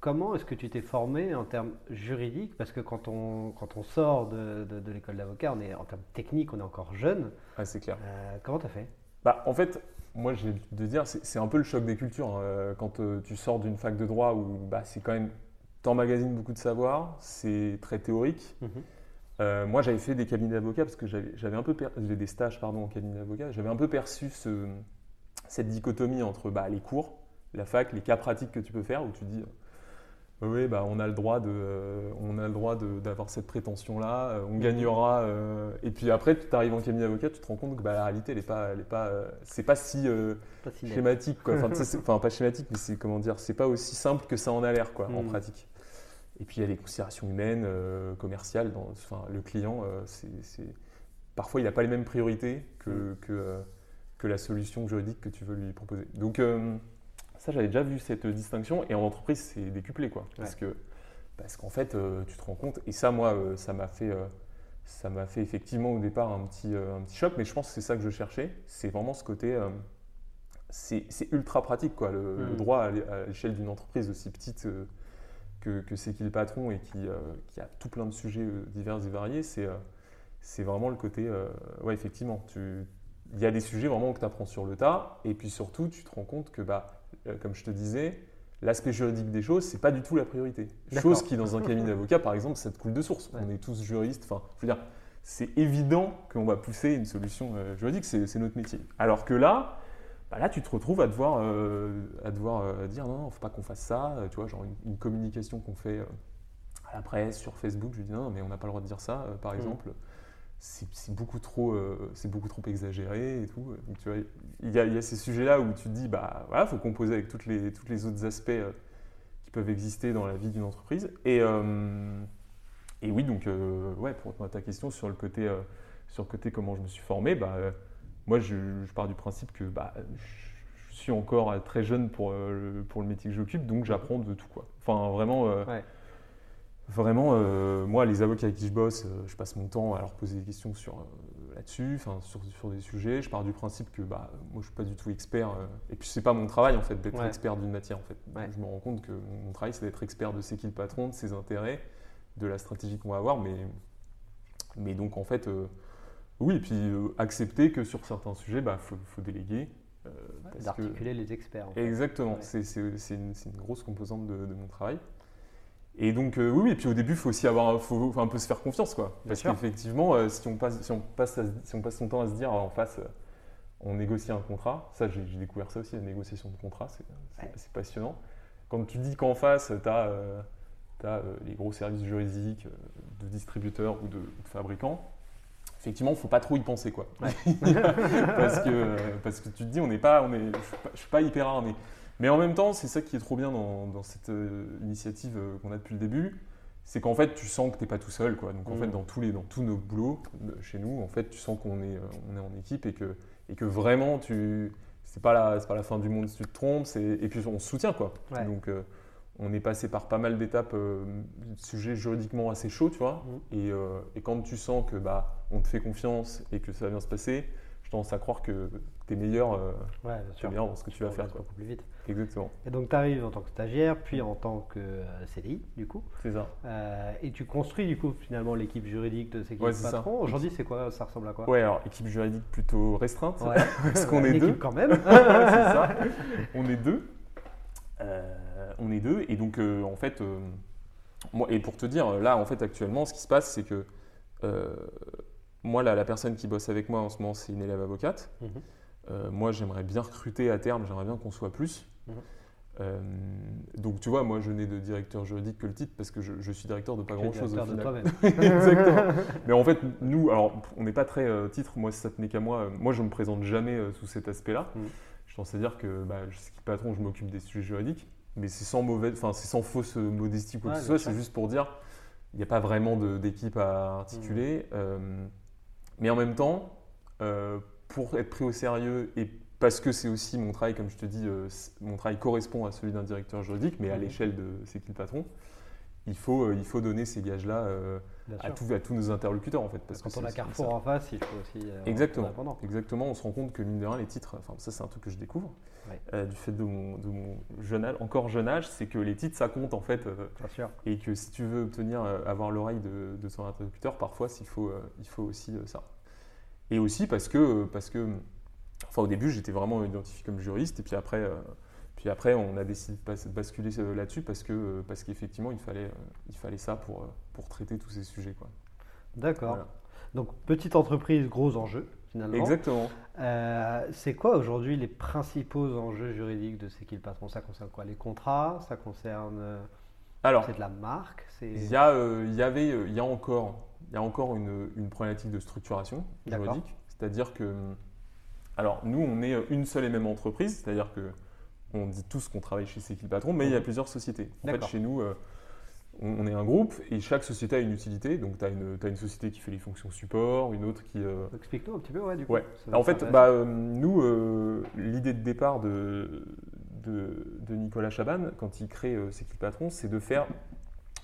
Comment est-ce que tu t'es formé en termes juridiques? Parce que quand on, quand on sort de, de, l'école d'avocat, on est en termes techniques, on est encore jeune. Ah, c'est clair. Euh, comment tu as fait? Bah, En fait, moi, j'ai de dire, c'est un peu le choc des cultures. Hein. Quand euh, tu sors d'une fac de droit où bah, c'est quand même, t'emmagasines beaucoup de savoir, c'est très théorique. Mhm. Euh, moi, j'avais fait des cabinets d'avocats parce que j'avais un peu des stages pardon en cabinet d'avocats. J'avais un peu perçu ce, cette dichotomie entre bah, les cours, la fac, les cas pratiques que tu peux faire où tu dis oui, bah, on a le droit de, euh, on a le droit d'avoir cette prétention-là, euh, on mhm. gagnera. Euh, et puis après, tu arrives en cabinet d'avocat, tu te rends compte que bah, la réalité, elle est pas, elle est pas, c'est pas si, schématique, quoi. Enfin, pas schématique, mais c'est comment dire, c'est pas aussi simple que ça en a l'air, quoi, en mhm. pratique. Et puis il y a les considérations humaines, commerciales. Dans, enfin, le client, c'est, parfois, il n'a pas les mêmes priorités que, mhm. que, que, la solution juridique que tu veux lui proposer. Donc ça, j'avais déjà vu cette distinction. Et en entreprise, c'est décuplé, quoi. Parce que parce qu'en fait, euh, tu te rends compte. Et ça, moi, euh, ça m'a fait, euh, ça m'a fait effectivement au départ un petit, un petit choc. Mais je pense que c'est ça que je cherchais. C'est vraiment ce côté. c'est ultra pratique, quoi. Le, mm. droit à l'échelle d'une entreprise aussi petite que, que c'est qui le patron et qui, qui, a tout plein de sujets divers et variés, c'est c'est vraiment le côté. ouais, effectivement, il y a des sujets vraiment que tu apprends sur le tas. Et puis surtout, tu te rends compte que bah, comme je te disais, l'aspect juridique des choses, c'est pas du tout la priorité. Chose qui, dans un cabinet d'avocat, par exemple, ça te coule de source. On est tous juristes. Enfin, je veux dire, c'est évident qu'on va pousser une solution euh, juridique, c'est notre métier. Alors que là, bah là, tu te retrouves à devoir, euh, à devoir dire non, il faut pas qu'on fasse ça. Tu vois, genre une, communication qu'on fait à la presse, sur Facebook, je dis non, mais on n'a pas le droit de dire ça, par mmh. exemple c'est beaucoup trop euh, c'est beaucoup trop exagéré et tout. Tu vois il y, a, ces sujets là où tu te dis bah voilà faut composer avec toutes les tous les autres aspects euh, qui peuvent exister dans la vie d'une entreprise. Et euh, et oui donc ouais pour répondre à ta question sur le côté sur le côté comment je me suis formé bah moi je, pars du principe que bah je suis encore très jeune pour le, pour le métier que j'occupe donc j'apprends de tout quoi. Enfin vraiment Vraiment, euh, moi, les avocats avec qui je bosse, euh, je passe mon temps à leur poser des questions sur euh, là-dessus, sur, sur, des sujets. Je pars du principe que bah, moi, je suis pas du tout expert. et puis, c'est pas mon travail, en fait, d'être expert d'une matière. En fait. Je me rends compte que mon travail, c'est d'être expert de c'est qui le patron, de ses intérêts, de la stratégie qu'on va avoir. Mais, mais donc, en fait, oui, et puis accepter que sur certains sujets, il bah, faut, faut, déléguer. D'articuler les experts. Exactement, c'est une, une, grosse composante de, de mon travail. Et donc, euh, oui, et puis au début, il faut aussi avoir, faut, un peu se faire confiance, quoi. Parce qu'effectivement, euh, si, on passe, si, on passe si on passe son temps à se dire en face, euh, on négocie un contrat, ça, j'ai découvert ça aussi, la négociation de contrat, c'est passionnant. Quand tu dis qu'en face, tu as, as, les gros services juridiques de distributeurs ou de, fabricants, effectivement, il ne faut pas trop y penser, quoi. parce, que, parce que tu te dis, on n'est pas, on est, je ne suis, pas hyper armé. Mais en même temps, c'est ça qui est trop bien dans, cette euh, initiative euh, qu'on a depuis le début, c'est qu'en fait, tu sens que tu n'es pas tout seul. Quoi. Donc en fait, mm. dans tous, les, dans tous nos boulots chez nous, en fait, tu sens qu'on est, euh, on est en équipe et que, et que vraiment, tu c'est pas la pas la fin du monde si tu te trompes et puis on se soutient quoi donc on est passé par pas mal d'étapes euh, sujets juridiquement assez chauds tu vois mm. et, et, quand tu sens que bah on te fait confiance et que ça va bien se passer je tendance à croire que tu es meilleur, euh, ouais, bien dans ce que tu vas faire. Beaucoup plus vite. Exactement. Et donc tu arrives en tant que stagiaire, puis en tant que euh, CDI, du coup. C'est ça. Euh, et tu construis, du coup, finalement, l'équipe juridique de ces ouais, patrons. Aujourd'hui, c'est quoi Ça ressemble à quoi? Ouais, alors équipe juridique plutôt restreinte, ouais. parce qu'on est deux. quand même. c'est ça. On est deux. on est deux. Et donc, en fait, moi, et pour te dire, là, en fait, actuellement, ce qui se passe, c'est que moi, la, la, personne qui bosse avec moi en ce moment, c'est une élève avocate. Mhm. Euh, moi, j'aimerais bien recruter à terme, j'aimerais bien qu'on soit plus. Mhm. Euh, donc, tu vois, moi, je n'ai de directeur juridique que le titre parce que je, suis directeur de pas grand-chose au final. Exactement. Mais en fait, nous, alors, on n'est pas très euh, titre. Moi, si ça tenait qu'à moi, moi, je me présente jamais sous cet aspect-là. Mhm. Je pense à dire que bah, je suis patron, je m'occupe des sujets juridiques, mais c'est sans mauvaise, enfin, c'est sans fausse modestie ou quoi que ce soit. C'est juste pour dire, il n'y a pas vraiment d'équipe à articuler. Mais en même temps, euh, pour être pris au sérieux et parce que c'est aussi mon travail, comme je te dis, euh, mon travail correspond à celui d'un directeur juridique, mais à l'échelle de c'est qui le patron. Il faut, euh, il faut donner ces gages-là à, tous- à tous nos interlocuteurs en fait. Parce Quand que on a Carrefour en face, il faut aussi. euh, Exactement. Exactement, on se rend compte que mine de rien, les titres, enfin ça c'est un truc que je découvre Ouais. euh, du fait de mon, de mon jeune âge, encore jeune âge, c'est que les titres ça compte en fait euh, Bien sûr. et que si tu veux obtenir, avoir l'oreille de, de ton interlocuteur, parfois il faut, il faut aussi ça. Et aussi parce que, parce que, enfin au début j'étais vraiment identifié comme juriste et puis après, puis après on a décidé de basculer euh, là-dessus parce que, euh, parce qu'effectivement il fallait, euh, il fallait ça pour, pour traiter tous ces sujets quoi. D'accord. Voilà. Donc, petite entreprise, gros enjeux, finalement. Exactement. Euh, c'est quoi aujourd'hui les principaux enjeux juridiques de C'est qui le patron? Ça concerne quoi? Les contrats? Ça concerne. Alors. C'est de la marque? Il y, a, euh, y avait, il y a encore, il y a encore une, une problématique de structuration juridique. C'est-à-dire que, alors nous, on est une seule et même entreprise, c'est-à-dire que on dit tous qu'on travaille chez C'est qui le patron, mais il y a plusieurs sociétés. En fait, chez nous, euh, on, on est un groupe et chaque société a une utilité. Donc, tu as une, société qui fait les fonctions support, une autre qui, euh, Explique-nous un petit peu, ouais, du coup. Ouais. En fait, bah, euh, nous, l'idée de départ de, de, de Nicolas Chaban, quand il crée C'est qui le patron, c'est de faire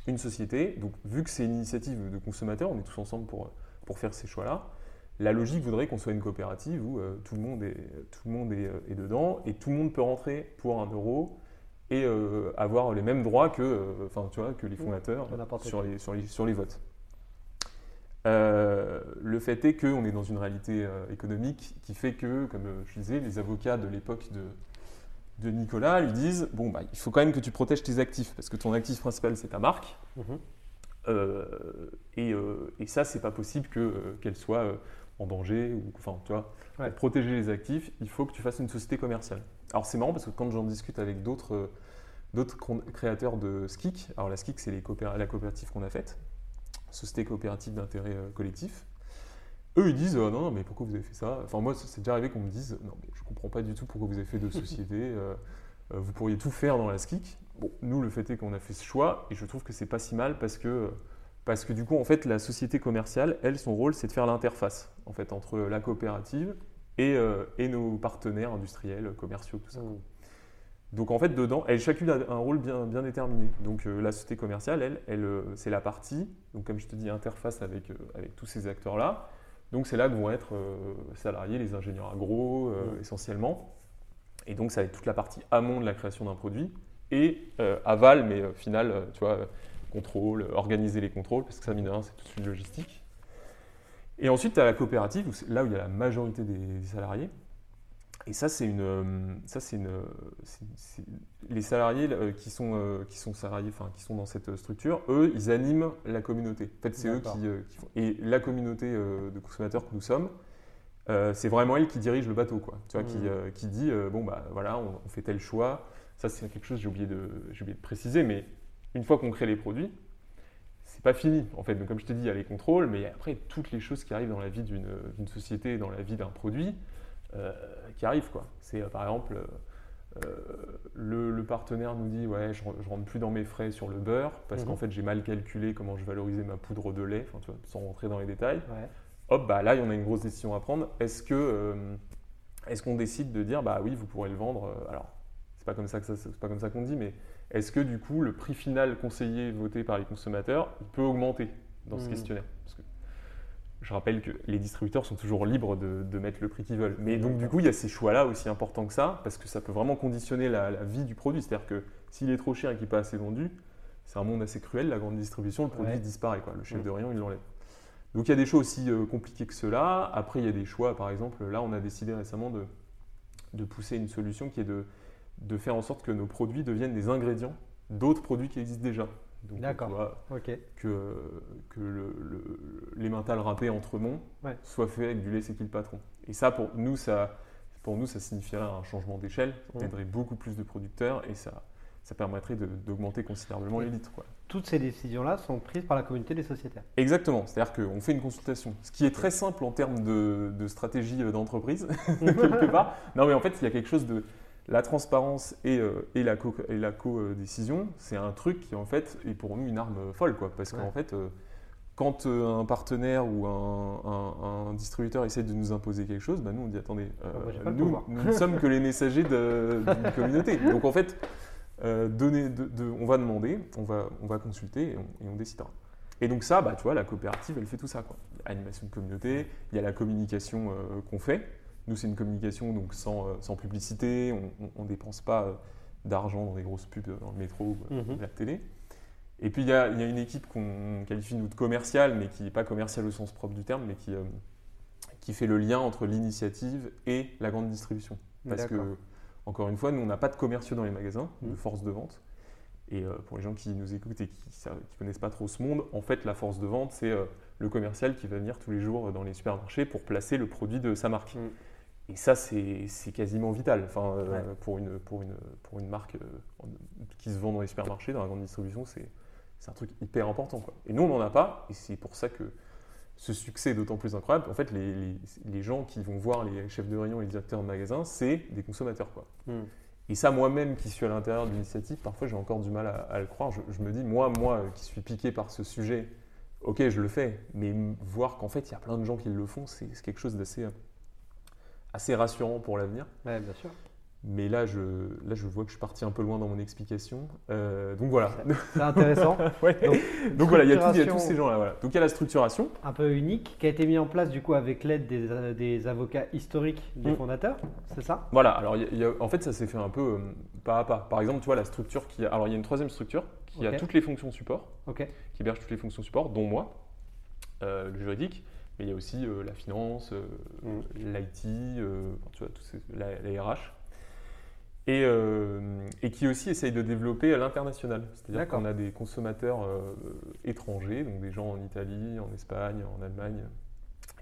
une société. Donc, vu que c'est une initiative de consommateurs, on est tous ensemble pour, pour faire ces choix-là. La logique voudrait qu'on soit une coopérative où euh, tout le monde, est, tout le monde est, euh, est dedans et tout le monde peut rentrer pour un euro et euh, avoir les mêmes droits que, euh, enfin, tu vois, que les fondateurs sur les, sur, les, sur les votes. Euh, le fait est qu'on est dans une réalité euh, économique qui fait que, comme euh, je disais, les avocats de l'époque de, de Nicolas lui disent Bon, bah, il faut quand même que tu protèges tes actifs, parce que ton actif principal, c'est ta marque. Euh, et, euh, et ça, c'est pas possible que, euh, qu'elle soit euh, en danger. Ou, enfin, tu vois, Ouais. pour protéger les actifs, il faut que tu fasses une société commerciale. Alors, c'est marrant parce que quand j'en discute avec d'autres. euh, D'autres créateurs de SKIC, alors la SKIC c'est les la coopérative qu'on a faite, Société coopérative d'intérêt euh, collectif, eux ils disent euh, non, non, mais pourquoi vous avez fait ça? Enfin, moi c'est déjà arrivé qu'on me dise non, mais je comprends pas du tout pourquoi vous avez fait deux sociétés, euh, vous pourriez tout faire dans la SKIC. Bon, nous le fait est qu'on a fait ce choix et je trouve que c'est pas si mal parce que, parce que du coup en fait la société commerciale, elle son rôle c'est de faire l'interface en fait entre la coopérative et, euh, et nos partenaires industriels, commerciaux, tout ça. Mhm. Donc en fait, dedans, elle chacune a un rôle bien, bien déterminé. Donc euh, la société commerciale, elle, elle euh, c'est la partie, donc comme je te dis, interface avec, avec tous ces acteurs-là. Donc c'est là que vont être salariés les ingénieurs agro, Mhm. essentiellement. Et donc ça va être toute la partie amont de la création d'un produit et aval, mais final, tu vois, contrôle, euh, organiser les contrôles, parce que ça, mine de rien, c'est toute une logistique. Et ensuite, tu as la coopérative, où là où il y a la majorité des, des salariés. Et ça, c'est une, euh, ça, c'est une, c'est- c'est- les salariés euh, qui sont, euh, qui sont salariés, enfin, qui sont dans cette structure, eux, ils animent la communauté. En fait, c'est eux qui, euh, qui font. Et la communauté euh, de consommateurs que nous sommes, euh, c'est vraiment elle qui dirige le bateau, quoi. Tu vois, qui, euh, qui dit, euh, bon bah voilà, on, on fait tel choix. Ça, c'est quelque chose que j'ai oublié de, j'ai oublié de préciser, mais une fois qu'on crée les produits, c'est pas fini. En fait, donc comme je t'ai dit, il y a les contrôles, mais il y a après toutes les choses qui arrivent dans la vie d'une société, dans la vie d'un produit, euh, qui arrivent quoi. C'est euh, par exemple euh, le, le partenaire nous dit ouais, je, je rentre plus dans mes frais sur le beurre parce Mhm. qu'en fait j'ai mal calculé comment je valorisais ma poudre de lait, enfin, tu vois, sans rentrer dans les détails. Ouais. Hop, bah là, il y en a une grosse décision à prendre. Est-ce que est-ce qu'on décide de dire bah oui, vous pourrez le vendre Alors, c'est pas comme ça que ça, c'est pas comme ça qu'on dit, mais est-ce que du coup le prix final conseillé voté par les consommateurs il peut augmenter dans ce Mhm. questionnaire? Parce que je rappelle que les distributeurs sont toujours libres de, de mettre le prix qu'ils veulent. Mais donc du coup, il y a ces choix-là aussi importants que ça, parce que ça peut vraiment conditionner la, la vie du produit. C'est-à-dire que s'il est trop cher et qu'il n'est pas assez vendu, c'est un monde assez cruel, la grande distribution, le produit Ouais. disparaît. Quoi. Le chef Mhm. de rayon, il l'enlève. Donc il y a des choix aussi euh, compliqués que cela. Après, il y a des choix, par exemple, là, on a décidé récemment de, de pousser une solution qui est de, de faire en sorte que nos produits deviennent des ingrédients d'autres produits qui existent déjà. D'accord. tu vois, Ok. que, que le, le- râpé entre monts Ouais. soit fait avec du lait c'est qui le patron. Et ça, pour nous, ça, pour nous, ça signifierait un changement d'échelle, on Ouais. aiderait beaucoup plus de producteurs et ça, ça permettrait d'augmenter considérablement les litres. quoi. Toutes ces décisions-là sont prises par la communauté des sociétaires. Exactement, c'est-à-dire qu'on fait une consultation, ce qui est très simple en termes de, de stratégie euh, d'entreprise, quelque part. Non, mais en fait, il y a quelque chose de la transparence et, euh, et la co- co-décision, c'est un truc qui en fait est pour nous une arme folle, quoi, parce Ouais. qu'en fait, euh, quand euh, un partenaire ou un, un- un distributeur essaie de nous imposer quelque chose, bah, nous on dit attendez, euh, Ah, nous, ne sommes que les messagers d'une communauté. Donc en fait, euh, donner de- de- on va demander, on va, on va consulter et on, et on décidera. Et donc ça, bah, tu vois, la coopérative, elle fait tout ça. Quoi. Animation de communauté, il y a la communication euh, qu'on fait. Nous, c'est une communication donc sans, euh, sans publicité, on ne dépense pas euh, d'argent dans des grosses pubs dans le métro ou euh, Mhm. la télé. Et puis il y y a une équipe qu'on qualifie nous de commerciale, mais qui n'est pas commerciale au sens propre du terme, mais qui, euh, qui fait le lien entre l'initiative et la grande distribution. Parce que, encore une fois, nous, on n'a pas de commerciaux dans les magasins, de Mhm. force de vente. Et euh, pour les gens qui nous écoutent et qui ne connaissent pas trop ce monde, en fait, la force de vente, c'est euh, le commercial qui va venir tous les jours dans les supermarchés pour placer le produit de sa marque. Mhm. Et ça, c'est quasiment vital. Enfin, euh, Ouais. pour, une, pour, une, pour une marque euh, qui se vend dans les supermarchés, dans la grande distribution, c'est un truc hyper important. Quoi. Et nous, on n'en a pas, et c'est pour ça que ce succès est d'autant plus incroyable. En fait, les, les- les gens qui vont voir les chefs de rayon et les directeurs de magasin, c'est des consommateurs. Quoi. Hmm. Et ça, moi-même qui suis à l'intérieur de l'initiative, parfois j'ai encore du mal à, à le croire. Je, je me dis, moi, moi euh, qui suis piqué par ce sujet, ok, je le fais, mais voir qu'en fait, il y a plein de gens qui le font, c'est c'est quelque chose d'assez assez rassurant pour l'avenir. Ouais, bien sûr. Mais là je, là, je vois que je suis parti un peu loin dans mon explication. Euh, donc voilà. C'est intéressant. Ouais. Donc, Donc voilà, il y, a tout- il y a structuration tous ces gens-là. Voilà. Donc il y a la structuration. un peu unique qui a été mis en place du coup avec l'aide des, euh, des avocats historiques des Mm. fondateurs, c'est ça? Voilà, alors il y a- en fait ça s'est fait un peu euh, pas à pas. Par exemple, tu vois la structure qui a. Alors il y a une troisième structure qui a toutes les fonctions support, Ok. qui héberge toutes les fonctions support, dont moi, euh, le juridique, mais il y a aussi euh, la finance, euh, Mm. l'IT, euh, tu vois, la, la RH. Et, euh, et qui aussi essaye de développer à l'international. C'est-à-dire qu'on a des consommateurs étrangers, donc des gens en Italie, en Espagne, en Allemagne,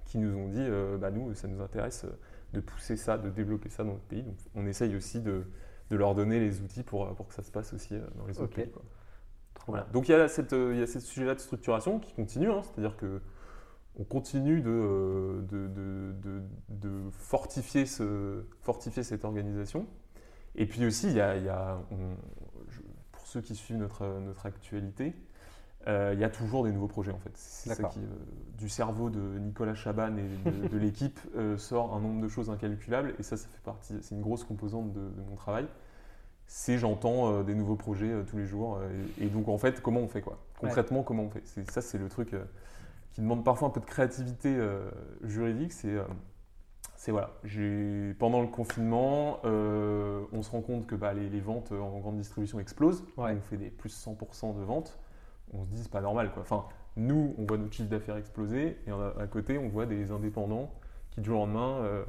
qui nous ont dit, bah, nous, ça nous intéresse de pousser ça, de développer ça dans notre pays. Donc on essaye aussi de, de leur donner les outils pour, pour que ça se passe aussi dans les autres pays. quoi. Voilà. Donc il y a, cette, il y a ce sujet-là de structuration qui continue, hein. c'est-à-dire que on continue de, euh, de, de- de- de fortifier, ce, fortifier cette organisation. Et puis aussi, il y a, il y a- on- je- pour ceux qui suivent notre, notre actualité, euh, il y a toujours des nouveaux projets en fait. C'est ça qui, euh, du cerveau de Nicolas Chaban et de, l'équipe euh, sort un nombre de choses incalculables. Et ça, ça fait partie, c'est une grosse composante de, mon travail. C'est j'entends des nouveaux projets tous les jours. et, et donc en fait, comment on fait quoi? Concrètement, comment on fait? Ça, c'est le truc qui demande parfois un peu de créativité euh, juridique. C'est euh, voilà, pendant le confinement, euh, on se rend compte que bah, les, les ventes en grande distribution explosent. Ouais. On fait des plus 100% de ventes. On se dit c'est pas normal quoi. Enfin, nous, on voit notre chiffre d'affaires exploser et à, à côté, on voit des indépendants qui du jour au lendemain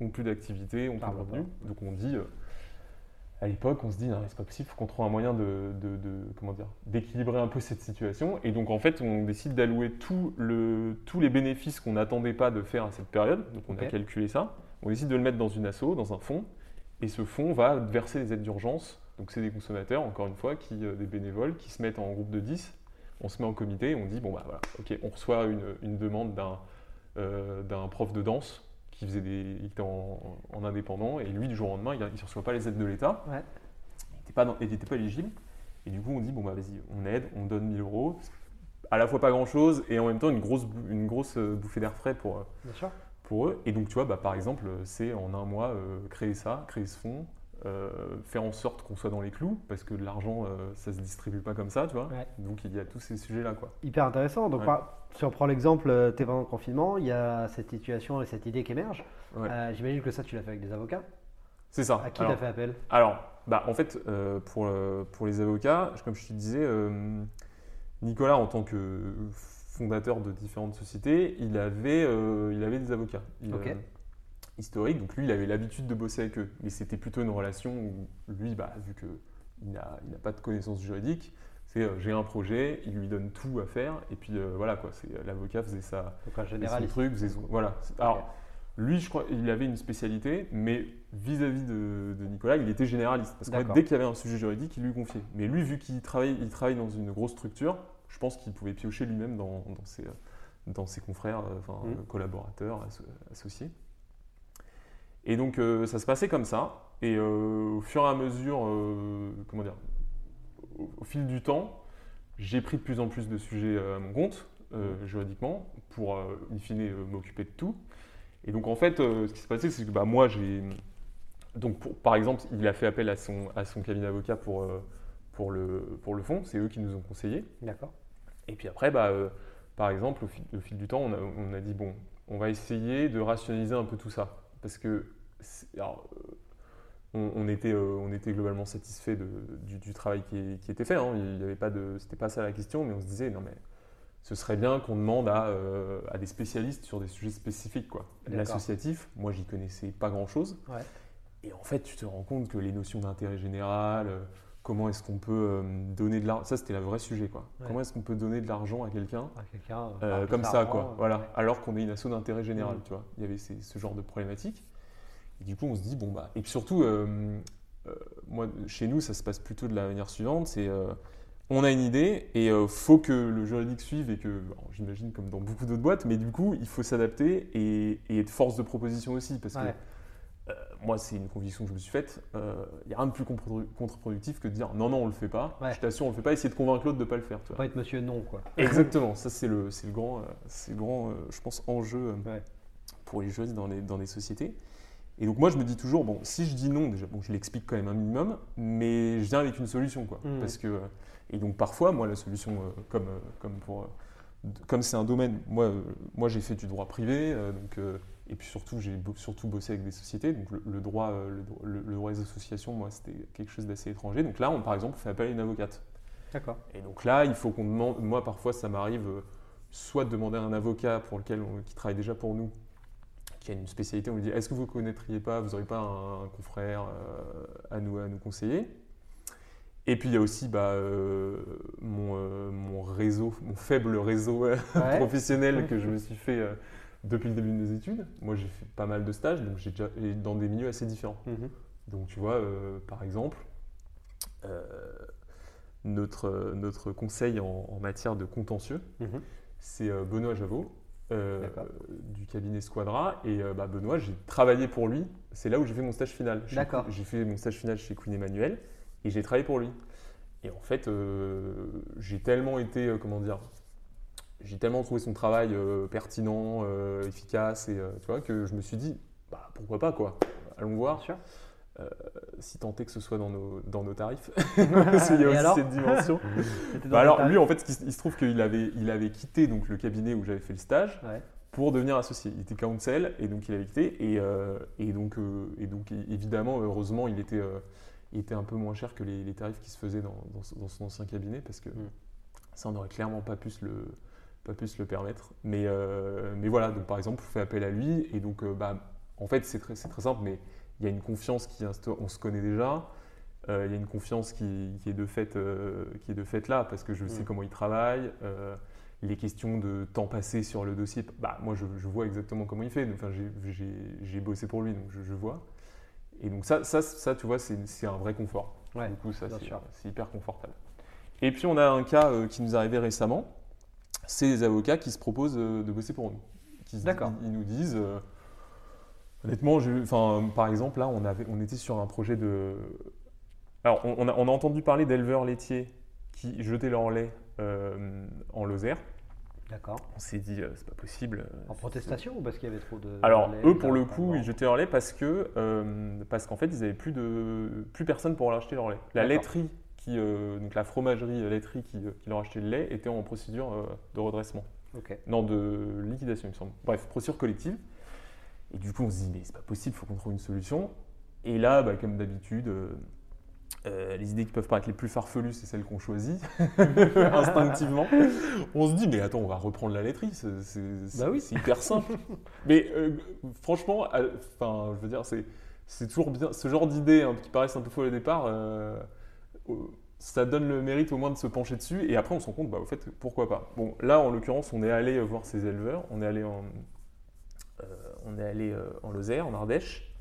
ont plus d'activité, ont plus de revenus. Donc on dit, à l'époque, on se dit non, c'est pas possible, faut qu'on trouve un moyen de, de- de- comment dire, d'équilibrer un peu cette situation. Et donc en fait, on décide d'allouer tout le, tous les bénéfices qu'on n'attendait pas de faire à cette période. Donc on a calculé ça. On décide de le mettre dans une asso, dans un fonds. Et ce fonds va verser les aides d'urgence. Donc c'est des consommateurs, encore une fois, qui, euh, des bénévoles, qui se mettent en groupe de 10. On se met en comité et on dit, bon bah voilà, ok, on reçoit une, une demande d'un euh, d'un prof de danse qui faisait des, il était en, en indépendant et lui du jour au lendemain il ne reçoit pas les aides de l'État, Ouais. il n'était pas, pas éligible et du coup on dit bon bah vas-y on aide, on donne 1000 euros, à la fois pas grand chose et en même temps une grosse, une grosse euh, bouffée d'air frais pour, euh, Bien sûr. pour eux et donc tu vois bah, par exemple c'est en un mois euh, créer ça, créer ce fonds, euh, faire en sorte qu'on soit dans les clous parce que l'argent euh, ça se distribue pas comme ça tu vois, Ouais. donc il y a tous ces sujets là quoi. Hyper intéressant. Donc, Ouais. si on prend l'exemple, euh, t'es pendant le confinement, il y a cette situation et cette idée qui émerge. Ouais. Euh, J'imagine que ça, tu l'as fait avec des avocats. C'est ça. À qui Alors- t'as fait appel? Alors, bah, en fait, pour, pour les avocats, comme je te disais, Nicolas, en tant que fondateur de différentes sociétés, il avait, il avait des avocats Il. Euh, historiques. Donc lui, il avait l'habitude de bosser avec eux. Mais c'était plutôt une relation où lui, bah, vu qu'il n'a il n'a pas de connaissances juridiques, c'est euh, j'ai un projet, il lui donne tout à faire. Et puis euh, voilà, quoi. c'est- L'avocat faisait ça, Donc, faisait son truc, faisait son- voilà. Alors, lui, je crois, il avait une spécialité, mais vis-à-vis de, de Nicolas, il était généraliste. Parce D'accord. dès qu'il y avait un sujet juridique, il lui confiait. Mais lui, vu qu'il travaille, il travaille dans une grosse structure, je pense qu'il pouvait piocher lui-même dans, dans ses, dans ses confrères, euh, enfin, euh, collaborateurs, asso- associés. Et donc, euh, ça se passait comme ça. Et euh, au fur et à mesure, euh, comment dire, au, au fil du temps, j'ai pris de plus en plus de sujets à mon compte. juridiquement pour, in fine, m'occuper de tout. Et donc, en fait, ce qui s'est passé, c'est que bah, moi, j'ai. Donc, par exemple, il a fait appel à son, à son cabinet d'avocat pour, pour, le, pour le fond. C'est eux qui nous ont conseillé. D'accord. Et puis après, bah, par exemple, au fil, du temps, on a, on a, dit bon, on va essayer de rationaliser un peu tout ça. Parce que. Alors, on, était, euh, on était globalement satisfait du, travail qui, était fait. Hein. Il y avait pas de, c'était pas ça la question, mais on se disait non mais ce serait bien qu'on demande à, euh, à, des spécialistes sur des sujets spécifiques quoi. L'associatif, moi j'y connaissais pas grand chose. Et en fait, tu te rends compte que les notions d'intérêt général, euh, comment est-ce qu'on peut donner de l'argent, ça c'était le vrai sujet quoi. Comment est-ce qu'on peut donner de l'argent à quelqu'un, comme ça quoi. Voilà. Alors qu'on est une asso d'intérêt général, mmh. tu vois. Il y avait ce genre de problématique. Et du coup, on se dit, bon, bah. Et puis surtout, euh, euh, moi, chez nous, ça se passe plutôt de la manière suivante c'est. Euh, on a une idée et il faut que le juridique suive et que, j'imagine comme dans beaucoup d'autres boîtes, mais du coup, il faut s'adapter et, être force de proposition aussi. Parce que moi, c'est une conviction que je me suis faite. Il n'y a rien de plus contre-productif que de dire non, non, on le fait pas. Je t'assure, on le fait pas. Essayer de convaincre l'autre de ne pas le faire. Pas être monsieur non, quoi. Exactement. Ça, c'est le, le, grand, c'est grand je pense, enjeu pour les juristes dans les, dans les sociétés. Et donc moi je me dis toujours, bon, si je dis non, déjà, bon, je l'explique quand même un minimum, mais je viens avec une solution. Quoi, mmh. parce que, et donc parfois, moi la solution, euh, comme, euh, comme pour... Comme c'est un domaine, moi, euh, moi j'ai fait du droit privé, donc, et puis surtout j'ai surtout bossé avec des sociétés, donc le, droit, le, droit des associations, moi c'était quelque chose d'assez étranger. Donc là, on, par exemple, on fait appel à une avocate. D'accord. Et donc là, il faut qu'on demande, moi parfois ça m'arrive soit de demander à un avocat pour lequel qui travaille déjà pour nous, qui a une spécialité, on lui dit est-ce que vous ne connaîtriez pas, vous n'aurez pas un, confrère euh, à, nous, à nous conseiller? Et puis il y a aussi bah, euh, mon, euh, mon, réseau, mon faible réseau professionnel que je me suis fait depuis le début de mes études. Moi j'ai fait pas mal de stages, donc j'ai déjà dans des milieux assez différents. Mhm. Donc tu vois, par exemple, notre, notre conseil en, matière de contentieux, mhm. c'est Benoît Javot euh, du cabinet Squadra. Et euh, bah, Benoît, j'ai travaillé pour lui. C'est là où j'ai fait mon stage final. D'accord. J'ai fait mon stage final chez Queen Emmanuel et j'ai travaillé pour lui. Et en fait, euh, j'ai tellement été, comment dire, j'ai tellement trouvé son travail pertinent, efficace, et tu vois, que je me suis dit, bah, pourquoi pas, quoi. Allons voir. Sûr. Euh, si tant est que ce soit dans nos, dans nos tarifs. Parce qu'il y a aussi cette dimension. bah alors, lui, en fait, il, se trouve qu'il avait, il avait quitté donc, le cabinet où j'avais fait le stage pour devenir associé. Il était counsel et donc il avait quitté. Et, euh, et, donc, euh, et donc, évidemment, heureusement, il était, il était un peu moins cher que les, tarifs qui se faisaient dans, dans, son ancien cabinet parce que mm. ça, on n'aurait clairement pas pu se le, pas pu se le permettre. Mais, mais voilà, donc par exemple, on fait appel à lui. Et donc, bah, en fait, c'est très, très simple, mais il y a une confiance qui instaure, on se connaît déjà, euh, il y a une confiance qui, est, de fait, euh, qui est de fait là, parce que je sais mm. comment il travaille, euh, les questions de temps passé sur le dossier, bah, moi je, vois exactement comment il fait, enfin, j'ai bossé pour lui, donc je, vois. Et donc ça, ça, ça tu vois, c'est un vrai confort. du coup, ça, c'est hyper confortable. Et puis on a un cas qui nous est arrivé récemment, c'est les avocats qui se proposent de bosser pour nous. D'accord. Ils, nous disent, Honnêtement, enfin, par exemple, là, on, avait, on était sur un projet de. Alors, on, a, entendu parler d'éleveurs laitiers qui jetaient leur lait euh, en Lozère. D'accord. On s'est dit, euh, c'est pas possible. Euh, en protestation ou parce qu'il y avait trop de. Alors, eux, pour le coup, ils jetaient leur lait parce que parce qu'en fait, ils n'avaient plus, de, plus personne pour leur acheter leur lait. La laiterie, qui, donc la fromagerie laiterie qui, qui, leur achetait le lait, était en procédure de redressement. Non, de liquidation, il me semble. Bref, procédure collective. Et du coup, on se dit, mais c'est pas possible, il faut qu'on trouve une solution. Et là, bah, comme d'habitude, euh, euh, les idées qui peuvent paraître les plus farfelues, c'est celles qu'on choisit instinctivement. On se dit, mais attends, on va reprendre la laiterie, c'est bah oui. hyper simple. mais euh, franchement, enfin, je veux dire, c'est toujours bien. Ce genre d'idées hein, qui paraissent un peu folles au départ, ça donne le mérite au moins de se pencher dessus. Et après, on se rend compte, bah, au fait, pourquoi pas. Bon, là, en l'occurrence, on est allé voir ces éleveurs, on est allé en, euh, on est allé euh, en Lozère, en Ardèche,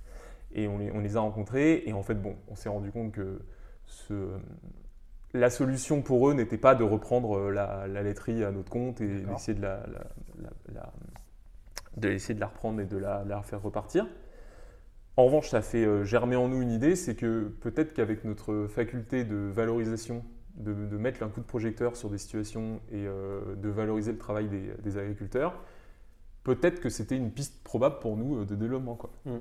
et on les, a rencontrés. Et en fait, bon, on s'est rendu compte que la solution pour eux n'était pas de reprendre euh, la, laiterie à notre compte et d'essayer de la, de de la reprendre et de la, faire repartir. En revanche, ça fait germer en nous une idée, c'est que peut-être qu'avec notre faculté de valorisation de, mettre un coup de projecteur sur des situations et de valoriser le travail des, agriculteurs, peut-être que c'était une piste probable pour nous de développement. Quoi. Mm.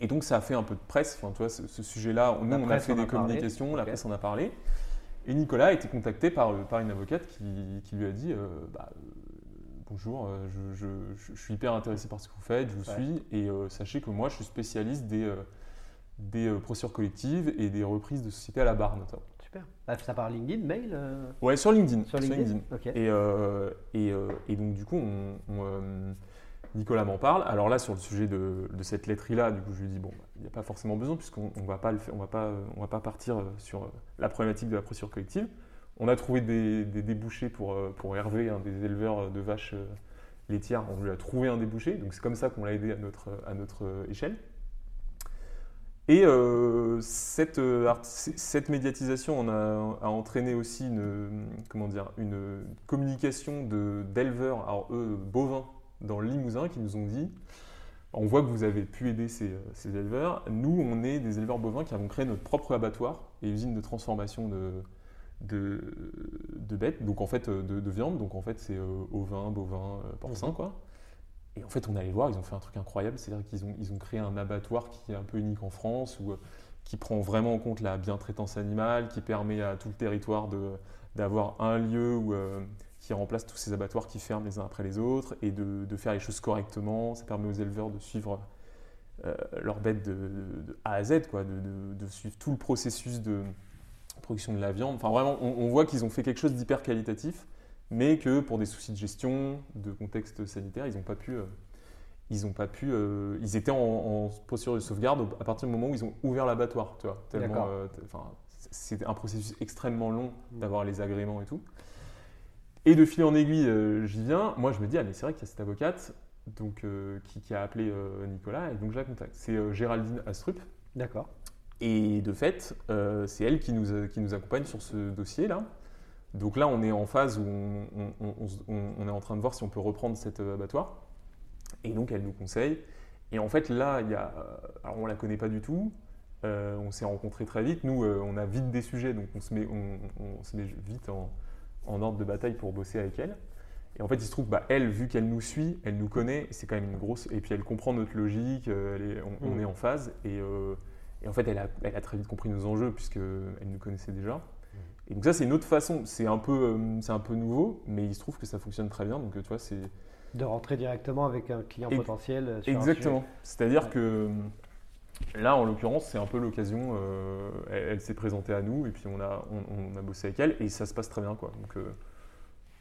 Et donc ça a fait un peu de presse, enfin, tu vois, ce, sujet-là, nous on a fait des communications, la presse en a parlé. Et Nicolas a été contacté par, par une avocate qui, lui a dit bah, bonjour, euh, je, suis hyper intéressé par ce que vous faites, je vous suis, et euh, sachez que moi, je suis spécialiste des, euh, des procédures collectives et des reprises de sociétés à la barre, notamment. Super. Bah, ça par LinkedIn, mail Ouais, sur LinkedIn. Sur LinkedIn. Et, et, et, donc, du coup, Nicolas m'en parle. Alors là, sur le sujet de, de cette lettre-là, du coup, je lui dis bon, il n'y a pas forcément besoin puisqu'on ne va pas on va pas, on va pas partir sur la problématique de la procédure collective. On a trouvé des, débouchés pour, euh, pour Hervé, des éleveurs de vaches euh, laitières. On lui a trouvé un débouché, donc c'est comme ça qu'on l'a aidé à notre, euh, échelle. Et cette, cette, médiatisation a, entraîné aussi une, comment dire, une communication d'éleveurs, alors eux, bovins, dans le Limousin, qui nous ont dit on voit que vous avez pu aider ces, ces, éleveurs. Nous, on est des éleveurs bovins qui avons créé notre propre abattoir et usine de transformation de, de, de bêtes, donc en fait euh, de, viande, donc en fait c'est euh, ovin, bovin, euh, porcin mhm. quoi. Et en fait on allait voir, ils ont fait un truc incroyable, c'est-à-dire qu'ils ont, ils ont créé un abattoir qui est un peu unique en France, qui prend vraiment en compte la bien-traitance animale, qui permet à tout le territoire d'avoir un lieu où, qui remplace tous ces abattoirs qui ferment les uns après les autres, et de, de faire les choses correctement, ça permet aux éleveurs de suivre leurs bêtes de, A à Z, quoi, de, suivre tout le processus de production de la viande. Enfin, vraiment, on, voit qu'ils ont fait quelque chose d'hyper qualitatif, mais que pour des soucis de gestion, de contexte sanitaire, ils n'ont pas pu. Euh, ils ont pas pu. Euh, ils étaient en, en, procédure de sauvegarde à partir du moment où ils ont ouvert l'abattoir, tu vois. Tellement. Euh, c'était un processus extrêmement long mmh. d'avoir les agréments et tout. Et de fil en aiguille, j'y viens. Moi, je me dis, ah, mais c'est vrai qu'il y a cette avocate donc, qui, a appelé Nicolas, et donc je la contacte. C'est Géraldine Astrup. D'accord. Et de fait, euh, c'est elle qui nous, qui nous accompagne sur ce dossier-là. Donc là, on est en phase où on, est en train de voir si on peut reprendre cet euh, abattoir. Et donc, elle nous conseille. Et en fait, là, il y a, alors on ne la connaît pas du tout. Euh, on s'est rencontrés très vite. Nous, on a vite des sujets, donc on se met, on, se met vite en, en, ordre de bataille pour bosser avec elle. Et en fait, il se trouve, bah, elle, vu qu'elle nous suit, elle nous connaît, c'est quand même une grosse. Et puis, elle comprend notre logique, on, mmh. est en phase. Et et en fait, elle a, elle a très vite compris nos enjeux, puisqu'elle nous connaissait déjà. Et donc ça, c'est une autre façon. C'est un, peu, euh, c'est un peu nouveau, mais il se trouve que ça fonctionne très bien. Donc tu vois, c'est... De rentrer directement avec un client potentiel. Euh, sur Exactement. C'est-à-dire que là, en l'occurrence, c'est un peu l'occasion. Euh, elle, s'est présentée à nous, et puis on a, on, a bossé avec elle, et ça se passe très bien. Quoi. Donc,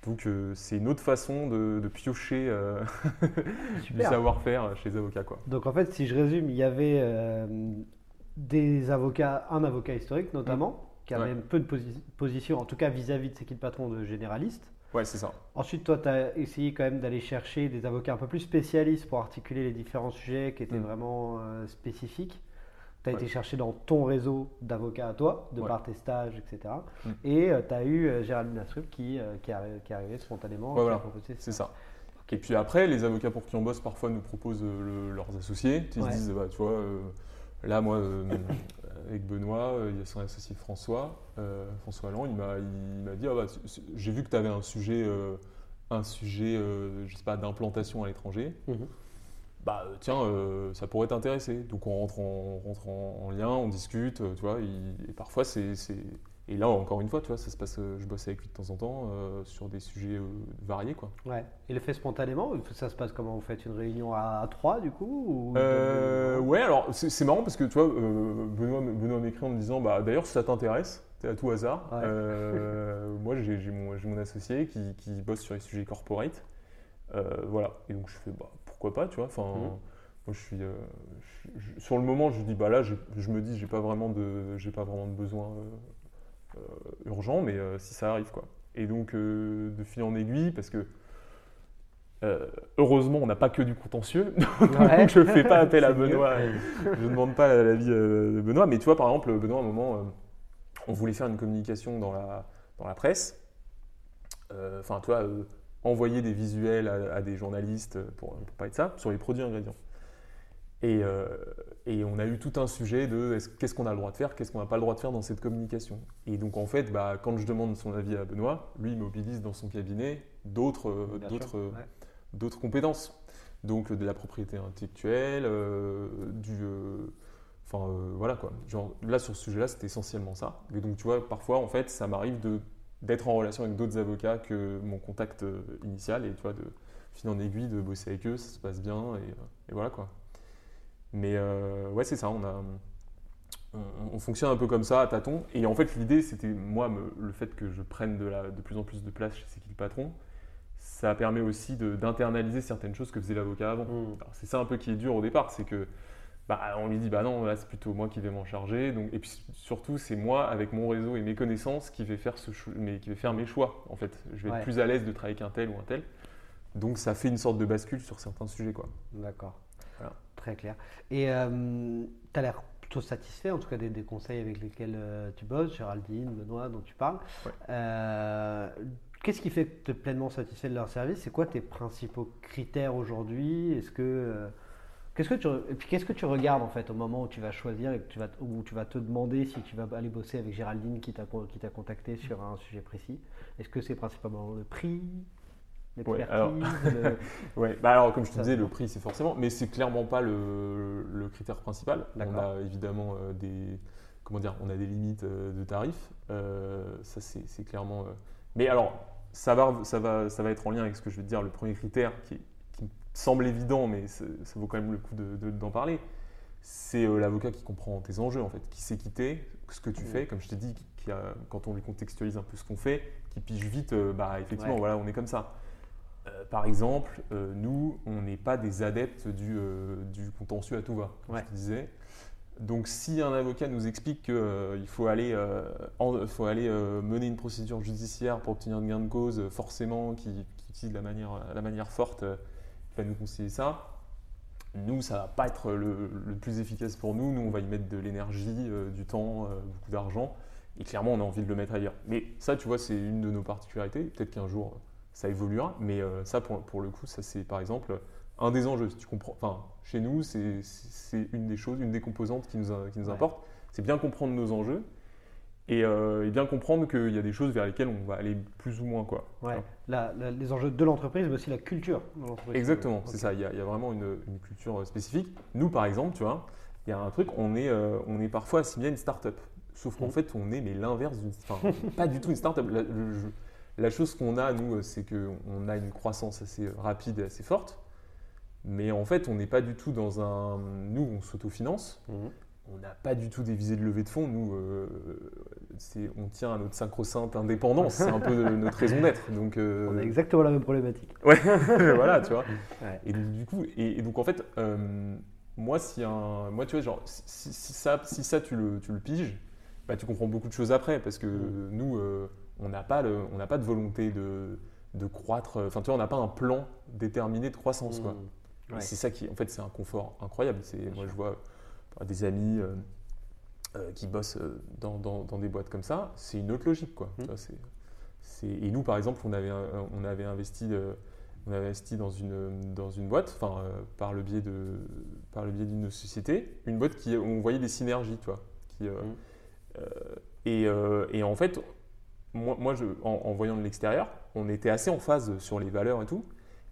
donc c'est une autre façon de, piocher du savoir-faire chez les avocats. Quoi. Donc en fait, si je résume, il y avait des avocats, un avocat historique notamment, mmh. qui avait un peu de position, en tout cas vis-à-vis de ses de patron de généraliste. Ouais, c'est ça. Ensuite, toi, tu as essayé quand même d'aller chercher des avocats un peu plus spécialistes pour articuler les différents sujets qui étaient mmh. vraiment euh, spécifiques. Tu as été chercher dans ton réseau d'avocats à toi, de par tes stages, etc. Et tu as eu euh, Géraldine Astrup qui, euh, qui, est arrivée spontanément. voilà, c'est ça. Et puis après, les avocats pour qui on bosse parfois nous proposent leurs associés. Ils se disent, bah, tu vois, Là, moi, euh, avec Benoît, euh, il y a son associé François, euh, François Allan, il m'a dit ah bah, J'ai vu que tu avais un sujet, un sujet je sais pas, d'implantation à l'étranger. Mhm. Bah, tiens, ça pourrait t'intéresser. Donc, on rentre en, rentre en, lien, on discute, tu vois, et parfois, c'est et là, encore une fois, tu vois, ça se passe, euh, je bosse avec lui de temps en temps euh, sur des sujets euh, variés. Quoi. Ouais. Il le fait spontanément Ça se passe comment? Vous faites une réunion à, trois, du coup Ouais, alors c'est marrant parce que tu vois, Benoît, Benoît m'écrit en me disant bah, D'ailleurs, si ça t'intéresse, t'es à tout hasard. moi, j'ai mon, mon, associé qui, qui, bosse sur les sujets corporate. voilà. Et donc, je fais bah, pourquoi pas, tu vois. Enfin. Mhm. Moi, je suis, sur le moment, je dis bah là, je, je me dis, j'ai pas vraiment de, j'ai pas vraiment de besoin urgent, mais euh, si ça arrive, quoi. Et donc, euh, de fil en aiguille, parce que heureusement, on n'a pas que du contentieux, donc je ne fais pas appel à Benoît, je ne demande pas l'avis de Benoît, mais tu vois, par exemple, Benoît, à un moment, on voulait faire une communication dans la, dans la presse, enfin, tu vois, envoyer des visuels à, des journalistes pour, pour parler de ça, sur les produits ingrédients. Et, euh, et, on a eu tout un sujet de qu'est-ce qu'on a le droit de faire, qu'est-ce qu'on n'a pas le droit de faire dans cette communication. Et donc en fait, bah, quand je demande son avis à Benoît, lui il mobilise dans son cabinet d'autres d'autres compétences. Donc de la propriété intellectuelle, du Enfin, voilà quoi. Genre, là, sur ce sujet-là, c'était essentiellement ça. Et donc, tu vois, parfois, en fait, ça m'arrive d'être en relation avec d'autres avocats que mon contact euh, initial et tu vois, de fil en aiguille, de bosser avec eux, ça se passe bien et, euh, voilà quoi. Mais euh, ouais, c'est ça, on, a, on, fonctionne un peu comme ça à tâtons. Et en fait, l'idée, c'était moi, le fait que je prenne de, la, de plus en plus de place chez qui le patron, ça permet aussi d'internaliser certaines choses que faisait l'avocat avant. Mmh. C'est ça un peu qui est dur au départ, c'est que bah, on lui dit bah non, là c'est plutôt moi qui vais m'en charger. Donc, et puis surtout, c'est moi avec mon réseau et mes connaissances qui vais faire, ce mais qui vais faire mes choix. En fait, je vais être plus à l'aise de travailler avec un tel ou un tel. Donc ça fait une sorte de bascule sur certains sujets. quoi. D'accord. Très clair. Et euh, tu as l'air plutôt satisfait, en tout cas des, conseils avec lesquels euh, tu bosses, Géraldine, Benoît, dont tu parles. Euh, qu'est-ce qui fait que tu es pleinement satisfait de leur service? C'est quoi tes principaux critères aujourd'hui? Est-ce que Qu'est-ce que tu, et puis qu'est-ce que tu regardes en fait au moment où tu vas choisir et que tu vas, où tu vas te demander si tu vas aller bosser avec Géraldine qui t'a, qui t'a contacté sur un sujet précis? Est-ce que c'est principalement le prix? Ouais, alors, ouais, bah alors comme je te disais, le prix c'est forcément, mais c'est clairement pas le, le critère principal. On a évidemment euh, des, comment dire, on a des limites euh, de tarifs. Euh, ça c'est, clairement. mais alors, ça va, ça va, ça va être en lien avec ce que je vais te dire. Le premier critère qui est semble évident, mais ça vaut quand même le coup d'en de, parler, c'est l'avocat qui comprend tes enjeux, en fait, qui sait quitter, ce que tu mm. fais, comme je t'ai dit, qui a, quand on lui contextualise un peu ce qu'on fait, qui pige vite, bah effectivement, voilà, on est comme ça. Euh, par exemple, nous, on n'est pas des adeptes du, du, contentieux à tout va, comme je te disais. Donc, si un avocat nous explique qu'il faut aller, faut aller mener une procédure judiciaire pour obtenir un gain de cause, forcément, qui, qui utilise la manière, la manière forte, va nous conseiller ça. Nous, ça va pas être le, plus efficace pour nous. Nous, on va y mettre de l'énergie, euh, du temps, euh, beaucoup d'argent. Et clairement, on a envie de le mettre ailleurs. Mais ça, tu vois, c'est une de nos particularités. Peut-être qu'un jour, ça évoluera. Mais euh, ça, pour, pour, le coup, ça, c'est par exemple un des enjeux. Si tu comprends, enfin, chez nous, c'est une des choses, une des composantes qui nous, qui nous importe. C'est bien comprendre nos enjeux euh, et, bien comprendre qu'il y a des choses vers lesquelles on va aller plus ou moins. Quoi. Ouais. les enjeux de l'entreprise, mais aussi la culture de l'entreprise. Exactement, c'est ça. Il y, a, vraiment une, culture euh, spécifique. Nous, par exemple, tu vois, il y a un truc, on est, euh, on est parfois assimilé à une start-up. Sauf qu'en mmh. fait, on est mais l'inverse d'une. Enfin, pas du tout une start-up. La, chose qu'on a, nous, c'est qu'on a une croissance assez rapide et assez forte. Mais en fait, on n'est pas du tout dans un. Nous, on s'autofinance. Mmh on n'a pas du tout des visées de levée de fonds. Nous, euh, on tient à notre sacro-sainte indépendance. C'est un peu notre raison d'être. Donc, euh, on a exactement la même problématique. Ouais, voilà, tu vois. Et du coup, et, donc en fait, euh, moi, si un, moi, tu vois, genre, si, ça, si ça, tu le, tu le piges, bah, tu comprends beaucoup de choses après, parce que mm. nous, on n'a pas, on n'a pas de volonté de, de croître. Enfin, tu vois, on n'a pas un plan déterminé de croissance, quoi. Mm. C'est ça qui, en fait, c'est un confort incroyable. C'est, moi, je vois des amis euh, euh, qui bossent euh, dans, dans, des boîtes comme ça, c'est une autre logique. Quoi. Mmh. et nous, par exemple, on avait, on avait investi on avait investi dans une, dans une boîte, enfin, par le biais de, par le biais d'une société, une boîte qui, où on voyait des synergies, tu vois. Qui, mmh. et, et, en fait, moi, moi je, en, voyant de l'extérieur, on était assez en phase sur les valeurs et tout.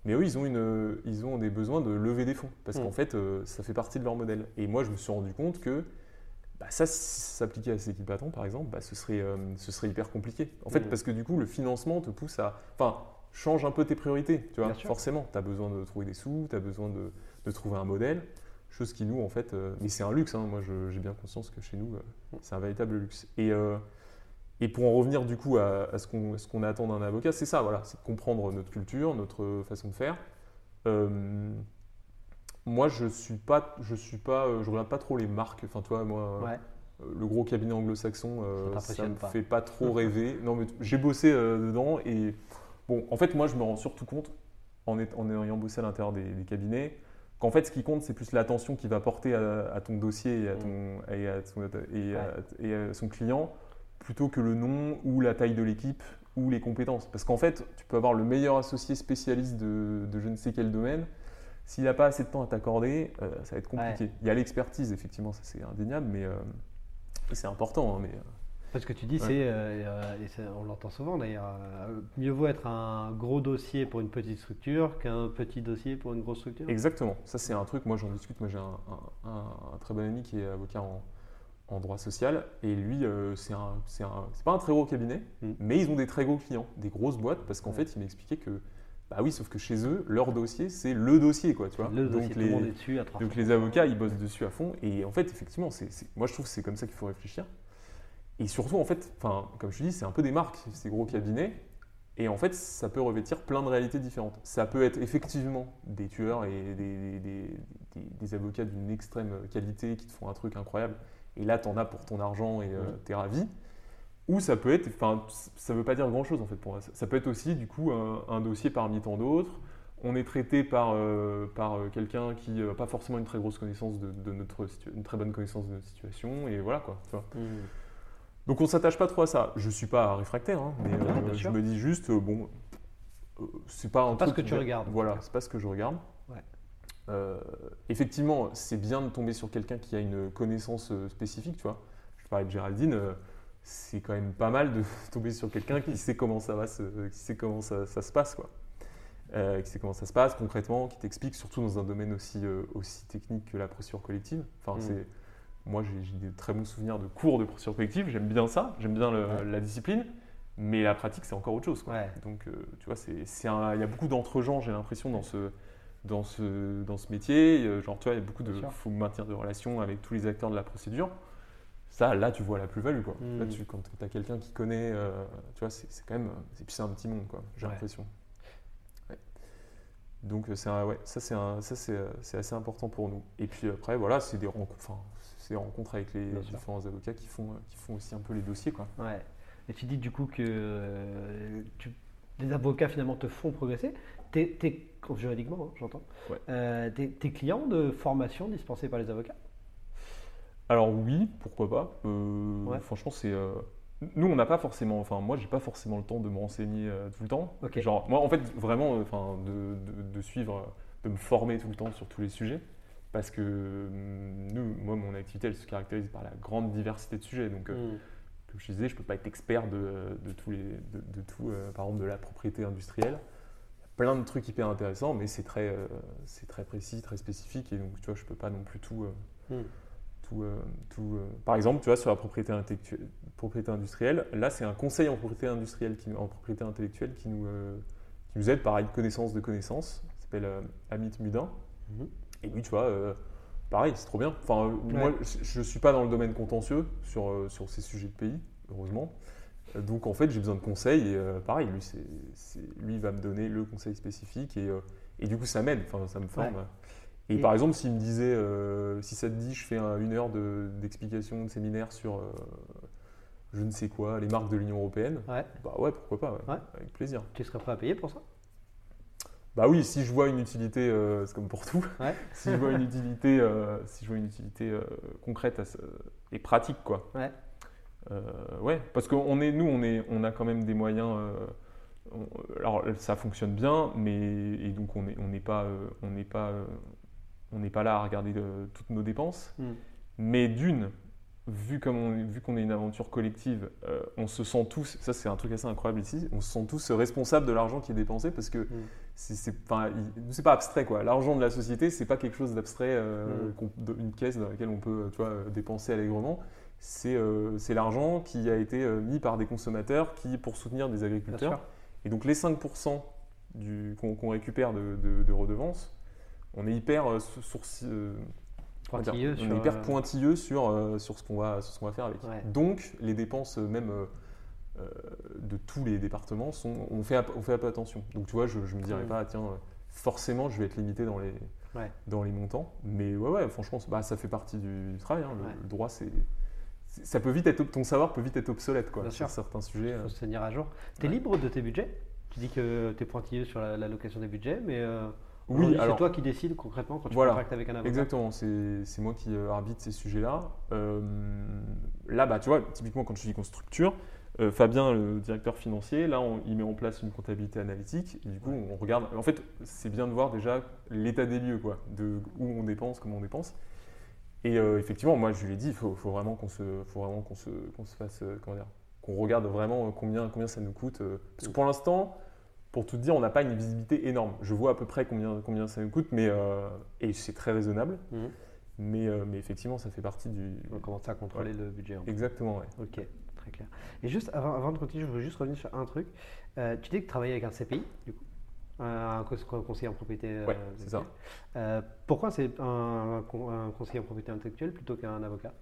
Mais eux, ils ont, une, ils ont des besoins de lever des fonds parce qu'en hmm. fait, euh, ça fait partie de leur modèle. Et moi, je me suis rendu compte que bah, ça, si ça s'appliquait à ces patron, par exemple, bah, ce, serait, euh, ce serait hyper compliqué. En fait, hmm. parce que du coup, le financement te pousse à. Enfin, change un peu tes priorités, tu vois. Forcément, tu as besoin de trouver des sous, tu as besoin de, de, trouver un modèle. Chose qui, nous, en fait. Euh, mais c'est un luxe, hein. moi, j'ai bien conscience que chez nous, hmm. c'est un véritable luxe. Et. Et pour en revenir du coup à, ce qu'on attend d'un avocat, c'est ça, voilà, c'est de comprendre notre culture, notre façon de faire. Euh, moi, je suis pas, je suis pas, euh, je regarde pas trop les marques. Enfin, toi, moi, euh, le gros cabinet anglo-saxon, ça, me fait pas trop rêver. Non, mais j'ai bossé dedans et bon, en fait, moi, je me rends surtout compte en, ayant bossé à l'intérieur des, cabinets qu'en fait, ce qui compte, c'est plus l'attention qu'il va porter à, ton dossier et à, ton, et à son client plutôt que le nom ou la taille de l'équipe ou les compétences. Parce qu'en fait, tu peux avoir le meilleur associé spécialiste de, je ne sais quel domaine. s'il n'a pas assez de temps à t'accorder, euh, ça va être compliqué. Il y a l'expertise, effectivement, ça c'est indéniable, mais euh, c'est important. hein, mais, euh, Parce que tu dis, Ouais. c'est, euh, on l'entend souvent d'ailleurs, mieux vaut être un gros dossier pour une petite structure qu'un petit dossier pour une grosse structure. Exactement. Ça, c'est un truc, moi j'en discute. Moi j'ai un, un- un- un très bon ami qui est avocat en, en droit social. Et lui, euh, c'est un, c'est un- c'est pas un très gros cabinet, Mm. mais ils ont des très gros clients, des grosses boîtes, parce qu'en Ouais. fait, il m'expliquait que, bah oui, sauf que chez eux, leur dossier, c'est le dossier, quoi, tu vois. Le dossier, Donc tout les, le monde est dessus à 3 donc les avocats, ils bossent dessus à fond. Et en fait, effectivement, c'est, c'est- moi je trouve que c'est comme ça qu'il faut réfléchir. Et surtout, en fait, comme je te dis, c'est un peu des marques, ces gros cabinets. Et en fait, ça peut revêtir plein de réalités différentes. Ça peut être effectivement des tueurs et des- des- des avocats d'une extrême qualité qui te font un truc incroyable. Et là, t'en as pour ton argent et euh, Mhm. t'es ravi. Ou ça peut être, enfin, ça veut pas dire grand chose en fait pour moi. Ça- peut être aussi du coup un, un dossier parmi tant d'autres. On est traité par, euh, par euh, quelqu'un qui n'a pas forcément une très grosse connaissance de, de notre une très bonne connaissance de notre situation et voilà quoi. tu vois. Hmm. Donc on s'attache pas trop à ça. Je suis pas réfractaire, hein, mais euh, bien je me dis juste euh, bon, euh, c'est pas un pas truc ce que tu regardes. Voilà, c'est pas ce que je regarde. Euh, effectivement, c'est bien de tomber sur quelqu'un qui a une connaissance euh, spécifique, tu vois. Je parlais de Géraldine, euh, c'est quand même pas mal de tomber sur quelqu'un qui sait comment ça va, se, qui sait comment ça, ça se passe, quoi. Qui sait comment ça se passe concrètement, qui t'explique, surtout dans un domaine aussi, aussi technique que la procédure collective. Enfin, Mm. c'est, moi, j'ai, des très bons souvenirs de cours de procédure collective. J'aime bien ça, j'aime bien le- Ouais. la discipline, mais la pratique, c'est encore autre chose. quoi. Ouais. Donc, tu vois, il y a beaucoup d'entre-gens, j'ai l'impression, dans ce, dans ce, dans ce métier. Euh, Genre, tu vois, il y a beaucoup de. Faut maintenir de relations avec tous les acteurs de la procédure. Ça, là, tu vois la plus-value. Quoi. Mm. Là, tu, quand tu as quelqu'un qui connaît, euh, tu vois, c'est, quand même. Et puis, c'est un petit monde, quoi, j'ai Ouais. l'impression. Ouais. Donc, euh, un- ouais, ça, c'est, assez important pour nous. Et puis après, voilà, c'est des rencontres, des rencontres avec les Bien sûr. différents avocats qui font, qui font aussi un peu les dossiers. Quoi. Ouais. Et tu dis du coup que euh, tu- les avocats finalement te font progresser. T'es, t'es- juridiquement, hein, j'entends. Ouais. Euh, t'es, t'es client de formation dispensée par les avocats? Alors oui, pourquoi pas. Euh, Ouais. Franchement, c'est. euh, Nous, on n'a pas forcément. Enfin, moi, j'ai pas forcément le temps de me renseigner tout le temps. Genre, moi, en fait, vraiment, enfin, de, de- de suivre, de me former tout le temps sur tous les sujets, parce que hum, nous, moi, mon activité, elle se caractérise par la grande diversité de sujets. Donc, Hmm. comme je disais, je peux pas être expert de, de tous les, de, de tout, euh, par exemple, de la propriété industrielle. Plein de trucs hyper intéressants, mais c'est très, euh, c'est très précis, très spécifique, et donc, tu vois, je peux pas non plus tout. euh, Hmm. tout, euh, tout, par exemple, tu vois, sur la propriété, intellectuelle- propriété industrielle, là, c'est un conseil en propriété industrielle, qui, en propriété intellectuelle qui nous, qui nous aide, pareil, connaissance de connaissance. Il s'appelle Amit Mudin. Mhm. Et lui, tu vois, pareil, c'est trop bien. Enfin, moi, je ne suis pas dans le domaine contentieux sur, sur ces sujets de pays, heureusement. Donc, en fait, j'ai besoin de conseils. Et euh, pareil, lui, lui, il va me donner le conseil spécifique. Et, euh, et du coup, ça m'aide, enfin, ça me forme. Et, Et- par exemple, s'il me disait, euh, si ça te dit, je fais un- une heure de- d'explication de séminaire sur je ne sais quoi, les marques de l'Union Européenne, Ouais. bah ouais, pourquoi pas, Ouais. avec plaisir. Tu serais prêt à payer pour ça? Bah oui, si je vois une utilité, euh, c'est comme pour tout, Ouais. si je vois une utilité, euh, si je vois une utilité euh, concrète à ce- et pratique, quoi. Ouais. Euh, ouais, parce qu'on est, nous, on, est, on a quand même des moyens. euh, on- alors, ça fonctionne bien, mais et donc on n'est on pas, on n'est pas, euh, on n'est pas là à regarder toutes nos dépenses. Mm. Mais d'une, vu comme on, est- vu qu'on est une aventure collective, euh, on se sent tous. Ça, c'est un truc assez incroyable ici. On se sent tous responsables de l'argent qui est dépensé parce que c'est, c'est, c'est pas abstrait quoi. L'argent de la société, c'est pas quelque chose d'abstrait, euh, Mm. de- une caisse dans laquelle on peut, tu vois, dépenser allègrement. C'est, euh, l'argent qui a été euh, mis par des consommateurs qui pour soutenir des agriculteurs. Et donc les 5% du, qu'on, récupère de, de, de redevances, on est hyper euh, sourci- euh, dire, Pointilleux on sur, est hyper euh, pointilleux sur, sur ce qu'on va, ce qu'on va faire avec. Ouais. Donc les dépenses même de tous les départements sont, on fait, on fait un peu attention. Donc tu vois, je, je me dirais Mm. pas, tiens, forcément je vais être limité dans les, Ouais. dans les montants. Mais ouais, ouais, franchement, bah, ça fait partie du, travail. hein. Le, Ouais. le droit, c'est- ça peut vite être, ton savoir peut vite être obsolète quoi, Bien sur sûr. certains sujets. Il euh. faut se tenir à jour. Tu es Ouais. libre de tes budgets? Tu dis que tu es pointilleux sur la- l'allocation des budgets, mais euh, Oui, c'est toi qui décides concrètement quand tu Voilà. contractes avec un avocat. Exactement, c'est moi qui euh, arbitre ces sujets-là. Euh, là, bah, tu vois, typiquement quand je dis qu'on structure, Euh, Fabien, le directeur financier, là, on- il met en place une comptabilité analytique. Et du coup, on regarde. En fait, c'est bien de voir déjà l'état des lieux, quoi, de où on dépense, comment on dépense. Et euh, effectivement, moi, je lui ai dit, il faut, faut vraiment qu'on se, faut vraiment qu'on se, qu'on se fasse, euh, comment dire, qu'on regarde vraiment euh, combien, combien ça nous coûte. euh, parce que pour l'instant, pour tout dire, on n'a pas une visibilité énorme. Je vois à peu près combien, combien ça nous coûte, mais et c'est très raisonnable. Mhm. Mais, mais effectivement, ça fait partie du. On commence à contrôler le budget. en fait. Exactement, ouais. Ok, très clair. Et juste avant, avant de continuer, je voudrais juste revenir sur un truc. Tu dis que tu travaillais avec un CPI, du coup un cons- conseiller en propriété euh, Ouais, c'est ça. Euh, pourquoi c'est un, un con- un conseiller en propriété intellectuelle plutôt qu'un avocat?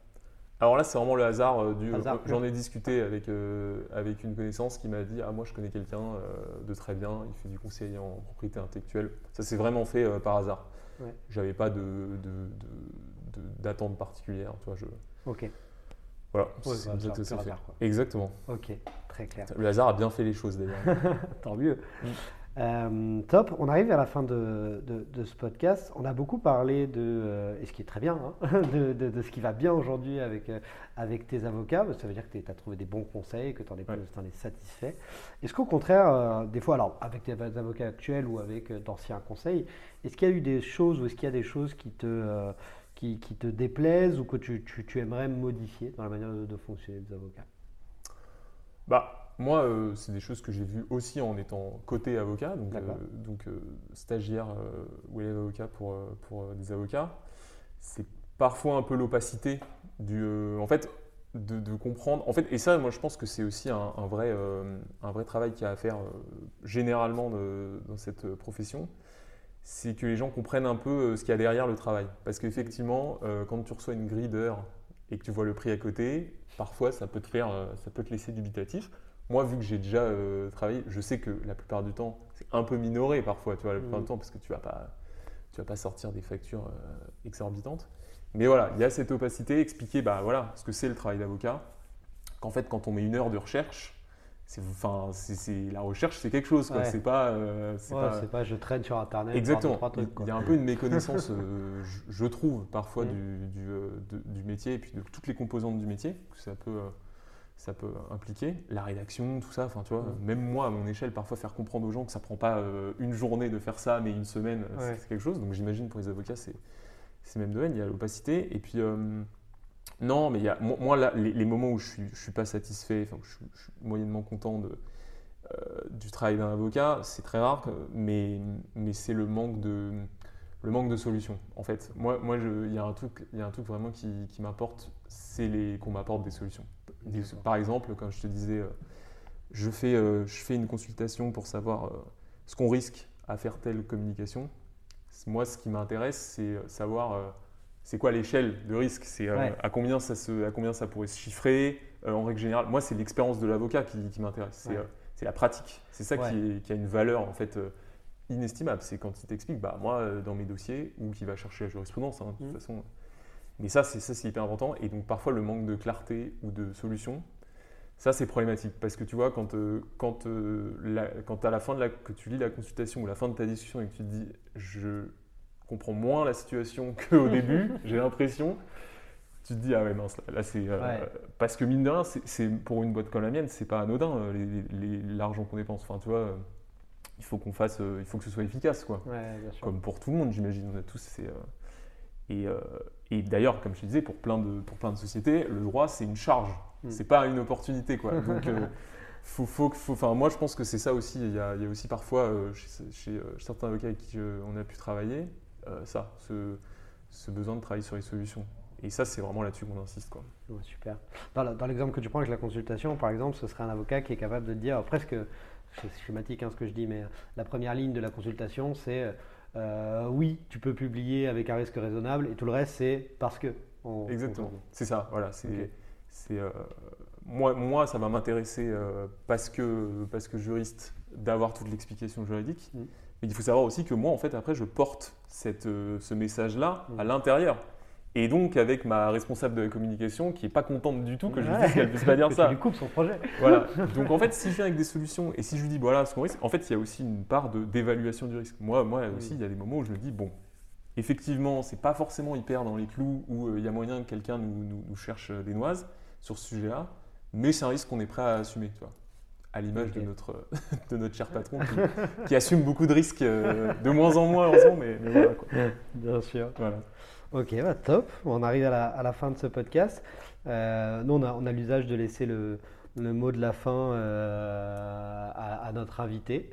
Alors là, c'est vraiment le hasard euh, du. J'en ai discuté avec, euh, avec une connaissance qui m'a dit Ah, moi, je connais quelqu'un euh, de très bien, il fait du conseil en propriété intellectuelle. Ça s'est vraiment fait euh, par hasard. Ouais. J'avais pas de, de- de- de- d'attente particulière. Tu vois, je, Ok, voilà, Ouais, c'est comme ça que ça. Exactement. ok, très clair. Le hasard a bien fait les choses d'ailleurs. Tant mieux. Mm. Euh, top, on arrive à la fin de, de- de ce podcast. On a beaucoup parlé de, euh, et ce qui est très bien, hein, de, ce qui va bien aujourd'hui avec, euh, avec tes avocats. Ça veut dire que tu as trouvé des bons conseils, que tu en, es- Ouais. t'en es satisfait. Est-ce qu'au contraire, des fois, alors avec tes avocats actuels ou avec d'anciens conseils, est-ce qu'il y a eu des choses ou est-ce qu'il y a des choses qui te, qui, qui te déplaisent ou que tu, tu- tu aimerais modifier dans la manière de, de fonctionner des avocats? Bah, moi, euh, c'est des choses que j'ai vues aussi en étant côté avocat, donc, euh, donc euh, stagiaire ou élève avocat pour, pour des avocats. C'est parfois un peu l'opacité du. en fait, de, de comprendre. En fait, et ça, moi, je pense que c'est aussi un, un vrai, un vrai travail qu'il y a à faire généralement de- dans cette profession. C'est que les gens comprennent un peu ce qu'il y a derrière le travail. Parce qu'effectivement, quand tu reçois une grille d'heures et que tu vois le prix à côté, parfois ça peut te faire, ça peut te laisser dubitatif. Moi, vu que j'ai déjà euh, travaillé, je sais que la plupart du temps, c'est un peu minoré parfois, tu vois, la plupart du temps, parce que tu vas pas, tu vas pas sortir des factures euh, exorbitantes. Mais voilà, il y a cette opacité, expliquer, bah voilà, ce que c'est le travail d'avocat. Qu'en fait, quand on met une heure de recherche, c'est, enfin, c'est, c'est- la recherche, c'est quelque chose. Ouais. C'est pas, euh, c'est Ouais, pas- je traîne sur internet. Exactement. trois trucs, Il y a un peu une méconnaissance, euh, je, je trouve, parfois Mm. du, du, euh, de- du métier et puis de toutes les composantes du métier ça peut, ça peut impliquer. La rédaction, tout ça, enfin, tu vois, Mm. même moi, à mon échelle, parfois faire comprendre aux gens que ça prend pas euh, une journée de faire ça, mais une semaine, euh, c'est- Ouais. c'est quelque chose. Donc j'imagine pour les avocats, c'est même domaine, il y a l'opacité. Et puis, euh, non, mais il y a, moi, là, les, les moments où je suis, je suis pas satisfait, enfin, je, suis- je suis moyennement content de, euh, du travail d'un avocat, c'est très rare, mais, mais c'est le manque de le manque de solutions. En fait, moi, moi, il y a un truc, il y a un truc vraiment qui, qui m'apporte, c'est les qu'on m'apporte des solutions. Des- par exemple, comme je te disais, euh, je fais, euh, je fais une consultation pour savoir euh, ce qu'on risque à faire telle communication. Moi, ce qui m'intéresse, c'est savoir c'est quoi l'échelle de risque, c'est euh, Ouais. à combien ça se, à combien ça pourrait se chiffrer euh, en règle générale. Moi, c'est l'expérience de l'avocat qui, qui m'intéresse. C'est Ouais. euh, la pratique. C'est ça Ouais. qui, est- qui a une valeur en fait inestimable. C'est quand il t'explique, bah moi dans mes dossiers ou qui va chercher la jurisprudence, hein, de toute Mhm. façon. Mais ça, c'est hyper important. Et donc parfois le manque de clarté ou de solution, ça c'est problématique parce que tu vois quand euh, quand euh, la- quand à la fin de la que tu lis la consultation ou la fin de ta discussion et que tu te dis je comprends moins la situation qu'au début, j'ai l'impression. Tu te dis, ah ouais, mince, là, là, c'est. euh, Ouais. Parce que mine de rien, c'est- pour une boîte comme la mienne, c'est pas anodin l'argent qu'on dépense. Enfin, tu vois, il faut qu'on fasse, il faut que ce soit efficace, quoi. Ouais, bien sûr. Comme pour tout le monde, j'imagine. On a tous. c'est, euh, et euh, et d'ailleurs, comme je te disais, pour plein de, pour plein de sociétés, le droit, c'est une charge. Mm. C'est pas une opportunité, quoi. Donc, euh, faut, faut, faut, moi, je pense que c'est ça aussi. Il y a, il y a aussi parfois, euh, chez, chez, euh, certains avocats avec qui euh, on a pu travailler, euh, ça, ce, ce besoin de travailler sur les solutions. Et ça, c'est vraiment là-dessus qu'on insiste, quoi. Ouais, super. Dans l'exemple que tu prends avec la consultation, par exemple, ce serait un avocat qui est capable de dire, presque, c'est schématique hein, ce que je dis, mais la première ligne de la consultation, c'est euh, oui, tu peux publier avec un risque raisonnable, et tout le reste, c'est parce que. on- Exactement. C'est ça, voilà. C'est, euh, moi, moi, ça va m'intéresser euh, parce, que, parce que juriste d'avoir toute l'explication juridique. Mm. Mais il faut savoir aussi que moi, en fait, après, je porte cette, ce message-là Mm. à l'intérieur. Et donc, avec ma responsable de la communication qui n'est pas contente du tout que je lui dise qu'elle ne puisse pas dire Que ça. Tu lui coupes son projet. Voilà. Donc en fait, si je viens avec des solutions et si je lui dis voilà ce qu'on risque, en fait, il y a aussi une part de d'évaluation du risque. Moi, moi aussi, il y a des moments où je me dis bon, effectivement, c'est pas forcément hyper dans les clous où euh, il y a moyen que quelqu'un nous, nous- nous cherche euh, des noises sur ce sujet-là, mais c'est un risque qu'on est prêt à assumer, tu vois. À l'image de, notre, de notre cher patron qui, assume beaucoup de risques, de moins en moins, mais, mais voilà. Quoi. Bien sûr. Voilà. Ok, bah, top. On arrive à la, fin de ce podcast. Euh, nous, on a, on a l'usage de laisser le, le, mot de la fin euh, à, notre invité.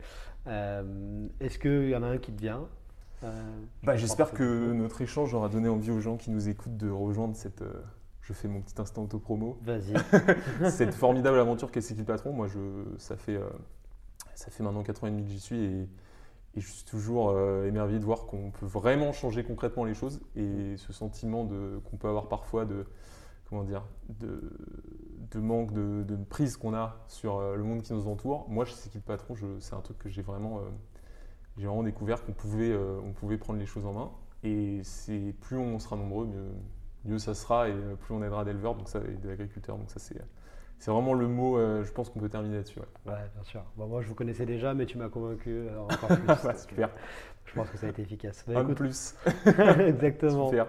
Euh, est-ce qu'il y en a un qui te vient? Bah, J'espère que notre échange aura donné envie aux gens qui nous écoutent de rejoindre cette je fais mon petit instant auto-promo. Vas-y. Cette formidable aventure qu'est C'est patron, moi, je, ça, fait, ça fait maintenant 4 ans et demi que j'y suis et, je suis toujours euh, émerveillé de voir qu'on peut vraiment changer concrètement les choses et ce sentiment qu'on peut avoir parfois de, comment dire, de, de manque de, prise qu'on a sur euh, le monde qui nous entoure. Moi, je sais qu'il patron, c'est un truc que j'ai vraiment, j'ai vraiment découvert qu'on pouvait, on pouvait prendre les choses en main. Et plus on sera nombreux, mieux, mieux ça sera et euh, plus on aidera d'éleveurs et d'agriculteurs. Donc ça, c'est, c'est vraiment le mot, euh, je pense qu'on peut terminer là-dessus. Ouais, bien sûr. moi, je vous connaissais déjà, mais tu m'as convaincu euh, encore plus. super. Je pense que ça a été efficace. Un de plus. Exactement. Super.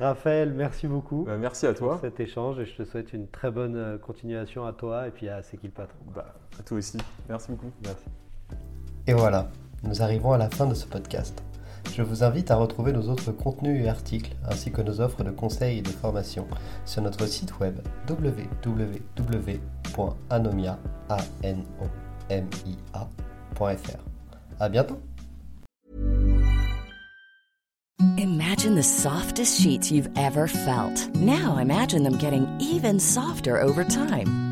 Raphaël, merci beaucoup. Bah, merci à toi. Pour cet échange et je te souhaite une très bonne continuation à toi et puis à C'est qui le patron. Bah, à toi aussi. Merci beaucoup. Merci. Et voilà, nous arrivons à la fin de ce podcast. Je vous invite à retrouver nos autres contenus et articles, ainsi que nos offres de conseils et de formation sur notre site web www.anomia.fr. À bientôt! Imagine the softest sheets you've ever felt. Now imagine them getting even softer over time.